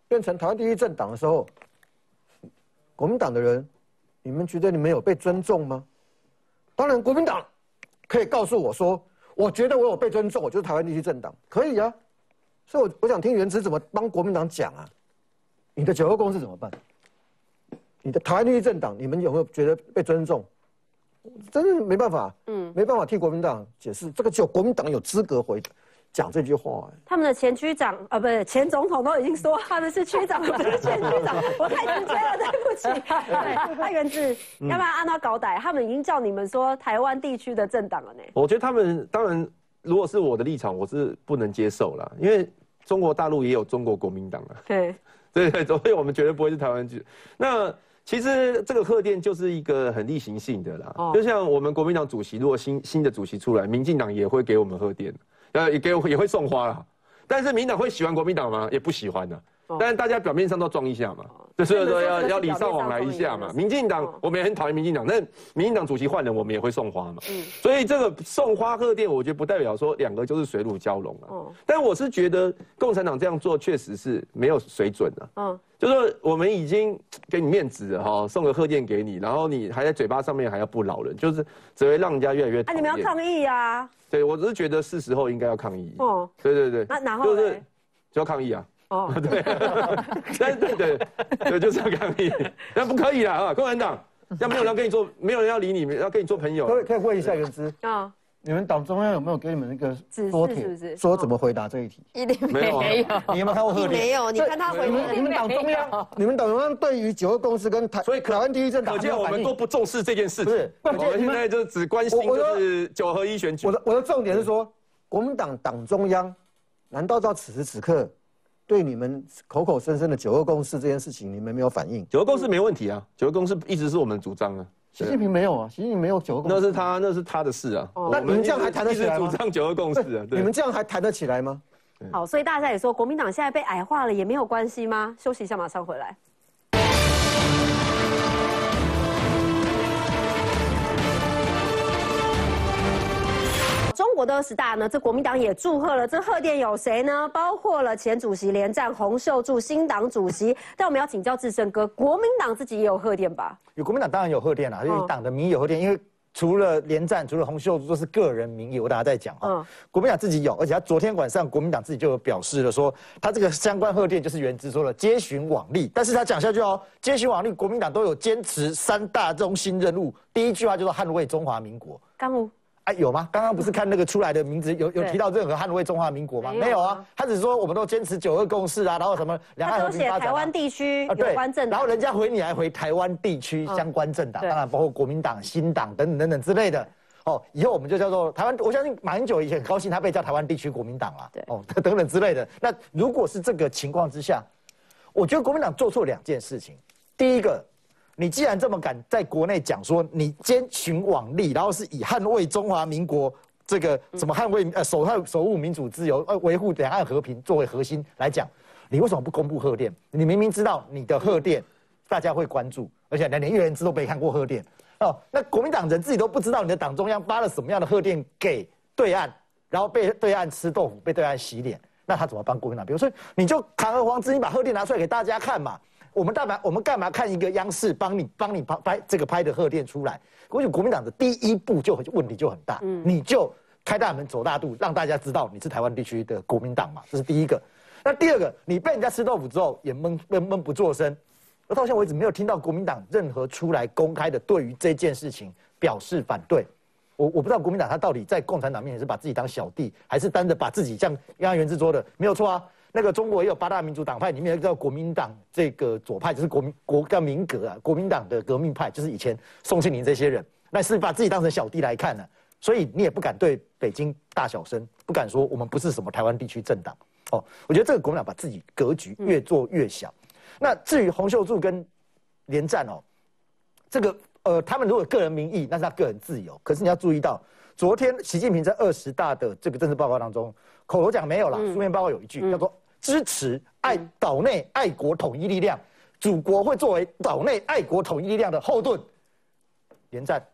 变成台湾第一政党的时候，国民党的人，你们觉得你们有被尊重吗？当然，国民党可以告诉我说，我觉得我有被尊重，我就是台湾第一政党，可以啊。所以，我我想听原子怎么帮国民党讲啊？你的九个公司怎么办？你的台湾第一政党，你们有没有觉得被尊重？真的没办法，嗯，没办法替国民党解释，这个只有国民党有资格回讲这句话。他们的前区长啊，不是前总统都已经说他们是区长，不是前区长，我太直接了，对不起。太原志，要不然按他搞歹，他们已经叫你们说台湾地区的政党了呢。我觉得他们当然，如果是我的立场，我是不能接受了，因为中国大陆也有中国国民党啊。对，对 对，所以我们绝对不会是台湾区。那。其实这个贺电就是一个很例行性的啦，就像我们国民党主席，如果新新的主席出来，民进党也会给我们贺电，呃，也给也会送花啦。但是民党会喜欢国民党吗？也不喜欢的。但是大家表面上都装一下嘛，就是说要要礼尚往来一下嘛。民进党我们也很讨厌民进党，那民进党主席换人，我们也会送花嘛。所以这个送花贺电，我觉得不代表说两个就是水乳交融啊。但我是觉得共产党这样做确实是没有水准的。嗯，就说我们已经给你面子了哈，送个贺电给你，然后你还在嘴巴上面还要不饶人，就是只会让人家越来越。啊，你们要抗议啊？对，我只是觉得是时候应该要抗议。哦，对对对。那然后就是就要抗议啊。哦，对，对对对，就是要抗议，那不可以啦啊！共产党，要没有人跟你做，没有人要理你，要跟你做朋友。可以可以问一下袁之啊，你们党中央有没有给你们那个说帖，说怎么回答这一题？一定没有，你有没有看过贺电？没有，你看他回你们党中央，你们党中央对于九个公司跟台，所以台湾第一政党，可见我们都不重视这件事情。不是，我们现在就只关心就是九合一选举。我的我的重点是说，国民党党中央难道到此时此刻？对你们口口声声的九二共识这件事情，你们没有反应？九二共识没问题啊，九二共识一直是我们主张啊。习近平没有啊，习近平没有九二共识。那是他，那是他的事啊。那你们这样还谈得起来吗？主张九二共识啊，你们这样还谈得起来吗？好，所以大家也说，国民党现在被矮化了，也没有关系吗？休息一下，马上回来。中国的二十大呢，这国民党也祝贺了。这贺电有谁呢？包括了前主席连战、洪秀柱、新党主席。但我们要请教志胜哥，国民党自己也有贺电吧？有国民党当然有贺电啦，因为党的名义有贺电。因为除了连战，除了洪秀柱都是个人名义，我大家在讲啊。国民党自己有，而且他昨天晚上国民党自己就有表示了，说他这个相关贺电就是原之说了接寻往例。但是他讲下去哦，接寻往例，国民党都有坚持三大中心任务。第一句话就是捍卫中华民国。刚武。哎，有吗？刚刚不是看那个出来的名字，有有提到任何捍卫中华民国吗？没有啊，他只是说我们都坚持九二共识啊，然后什么两岸和平发展。台湾地区有关政党，然后人家回你还回台湾地区相关政党，当然包括国民党、新党等等等等之类的。哦，以后我们就叫做台湾。我相信马英九以前很高兴他被叫台湾地区国民党了。对，哦，等等之类的。那如果是这个情况之下，我觉得国民党做错两件事情。第一个，你既然这么敢在国内讲说你坚循往例，然后是以捍卫中华民国这个什么捍卫呃守护守护民主自由呃维护两岸和平作为核心来讲，你为什么不公布贺电？你明明知道你的贺电大家会关注，而且连连月人知都没看过贺电哦，那国民党人自己都不知道你的党中央发了什么样的贺电给对岸，然后被对岸吃豆腐，被对岸洗脸，那他怎么帮国民党？比如说你就堂而皇之你把贺电拿出来给大家看嘛。我们干嘛？我们干嘛看一个央视帮你帮你拍拍这个拍的贺电出来？我觉得国民党的第一步就问题就很大，你就开大门走大路，让大家知道你是台湾地区的国民党嘛，这是第一个。那第二个，你被人家吃豆腐之后也闷闷闷不作声，而到现在为止没有听到国民党任何出来公开的对于这件事情表示反对。我我不知道国民党他到底在共产党面前是把自己当小弟，还是单着把自己像刚刚袁志说的没有错啊。那个中国也有八大民主党派，里面叫国民党这个左派，就是国民国叫民革啊，国民党的革命派，就是以前宋庆龄这些人，那是把自己当成小弟来看呢，所以你也不敢对北京大小声，不敢说我们不是什么台湾地区政党哦。我觉得这个国民党把自己格局越做越小。那至于洪秀柱跟连战哦，这个呃，他们如果个人名义，那是他个人自由。可是你要注意到，昨天习近平在二十大的这个政治报告当中，口头讲没有了，书面报告有一句叫做。支持爱岛内爱国统一力量，祖国会作为岛内爱国统一力量的后盾。连战，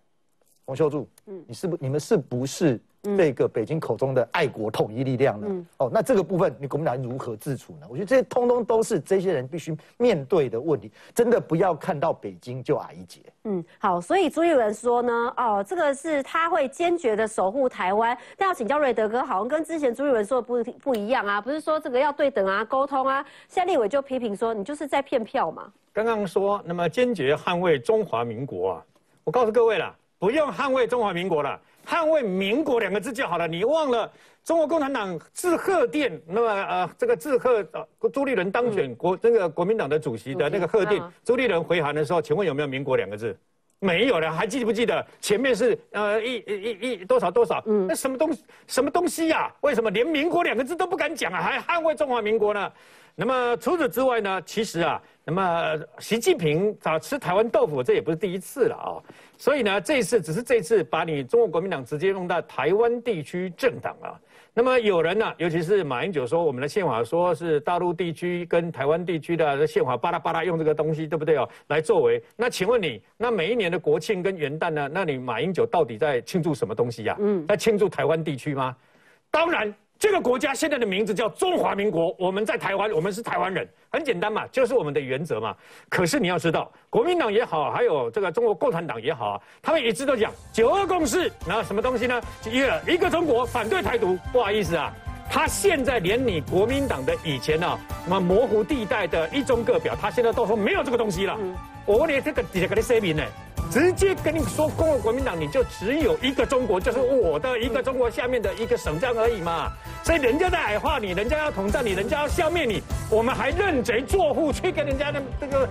洪秀柱，嗯，你是不？你们是不是？这个北京口中的爱国统一力量呢？哦，那这个部分你国民党如何自处呢？我觉得这些通通都是这些人必须面对的问题。真的不要看到北京就矮一截。嗯，好，所以朱立伦说呢，哦，这个是他会坚决的守护台湾。但要请教瑞德哥，好像跟之前朱立伦说的不不一样啊，不是说这个要对等啊，沟通啊。现在立委就批评说，你就是在骗票嘛。刚刚说，那么坚决捍卫中华民国啊，我告诉各位了，不用捍卫中华民国了。捍卫民国两个字就好了。你忘了中国共产党致贺电，那么呃，这个致贺呃朱立伦当选国这个国民党的主席的那个贺电，朱立伦回函的时候，请问有没有民国两个字？没有了，还记不记得前面是呃一一一多少多少？嗯，那什么东什么东西呀？为什么连民国两个字都不敢讲啊？还捍卫中华民国呢？那么除此之外呢？其实啊，那么习近平早吃台湾豆腐，这也不是第一次了啊。所以呢，这一次只是这次把你中国国民党直接弄到台湾地区政党啊。那么有人呢，尤其是马英九说我们的宪法说是大陆地区跟台湾地区的宪法巴拉巴拉用这个东西，对不对哦？来作为那请问你，那每一年的国庆跟元旦呢？那你马英九到底在庆祝什么东西呀？嗯，在庆祝台湾地区吗？当然。这个国家现在的名字叫中华民国，我们在台湾，我们是台湾人，很简单嘛，就是我们的原则嘛。可是你要知道，国民党也好，还有这个中国共产党也好啊，他们一直都讲九二共识，然后什么东西呢？一个一个中国，反对台独。不好意思啊，他现在连你国民党的以前呢，什么模糊地带的一中各表，他现在都说没有这个东西了。我问你，这个底下给你说明呢？直接跟你说，共和国民党你就只有一个中国，就是我的一个中国下面的一个省这样而已嘛。所以人家在矮化你，人家要统战你，人家要消灭你，我们还认贼作父去跟人家的这个。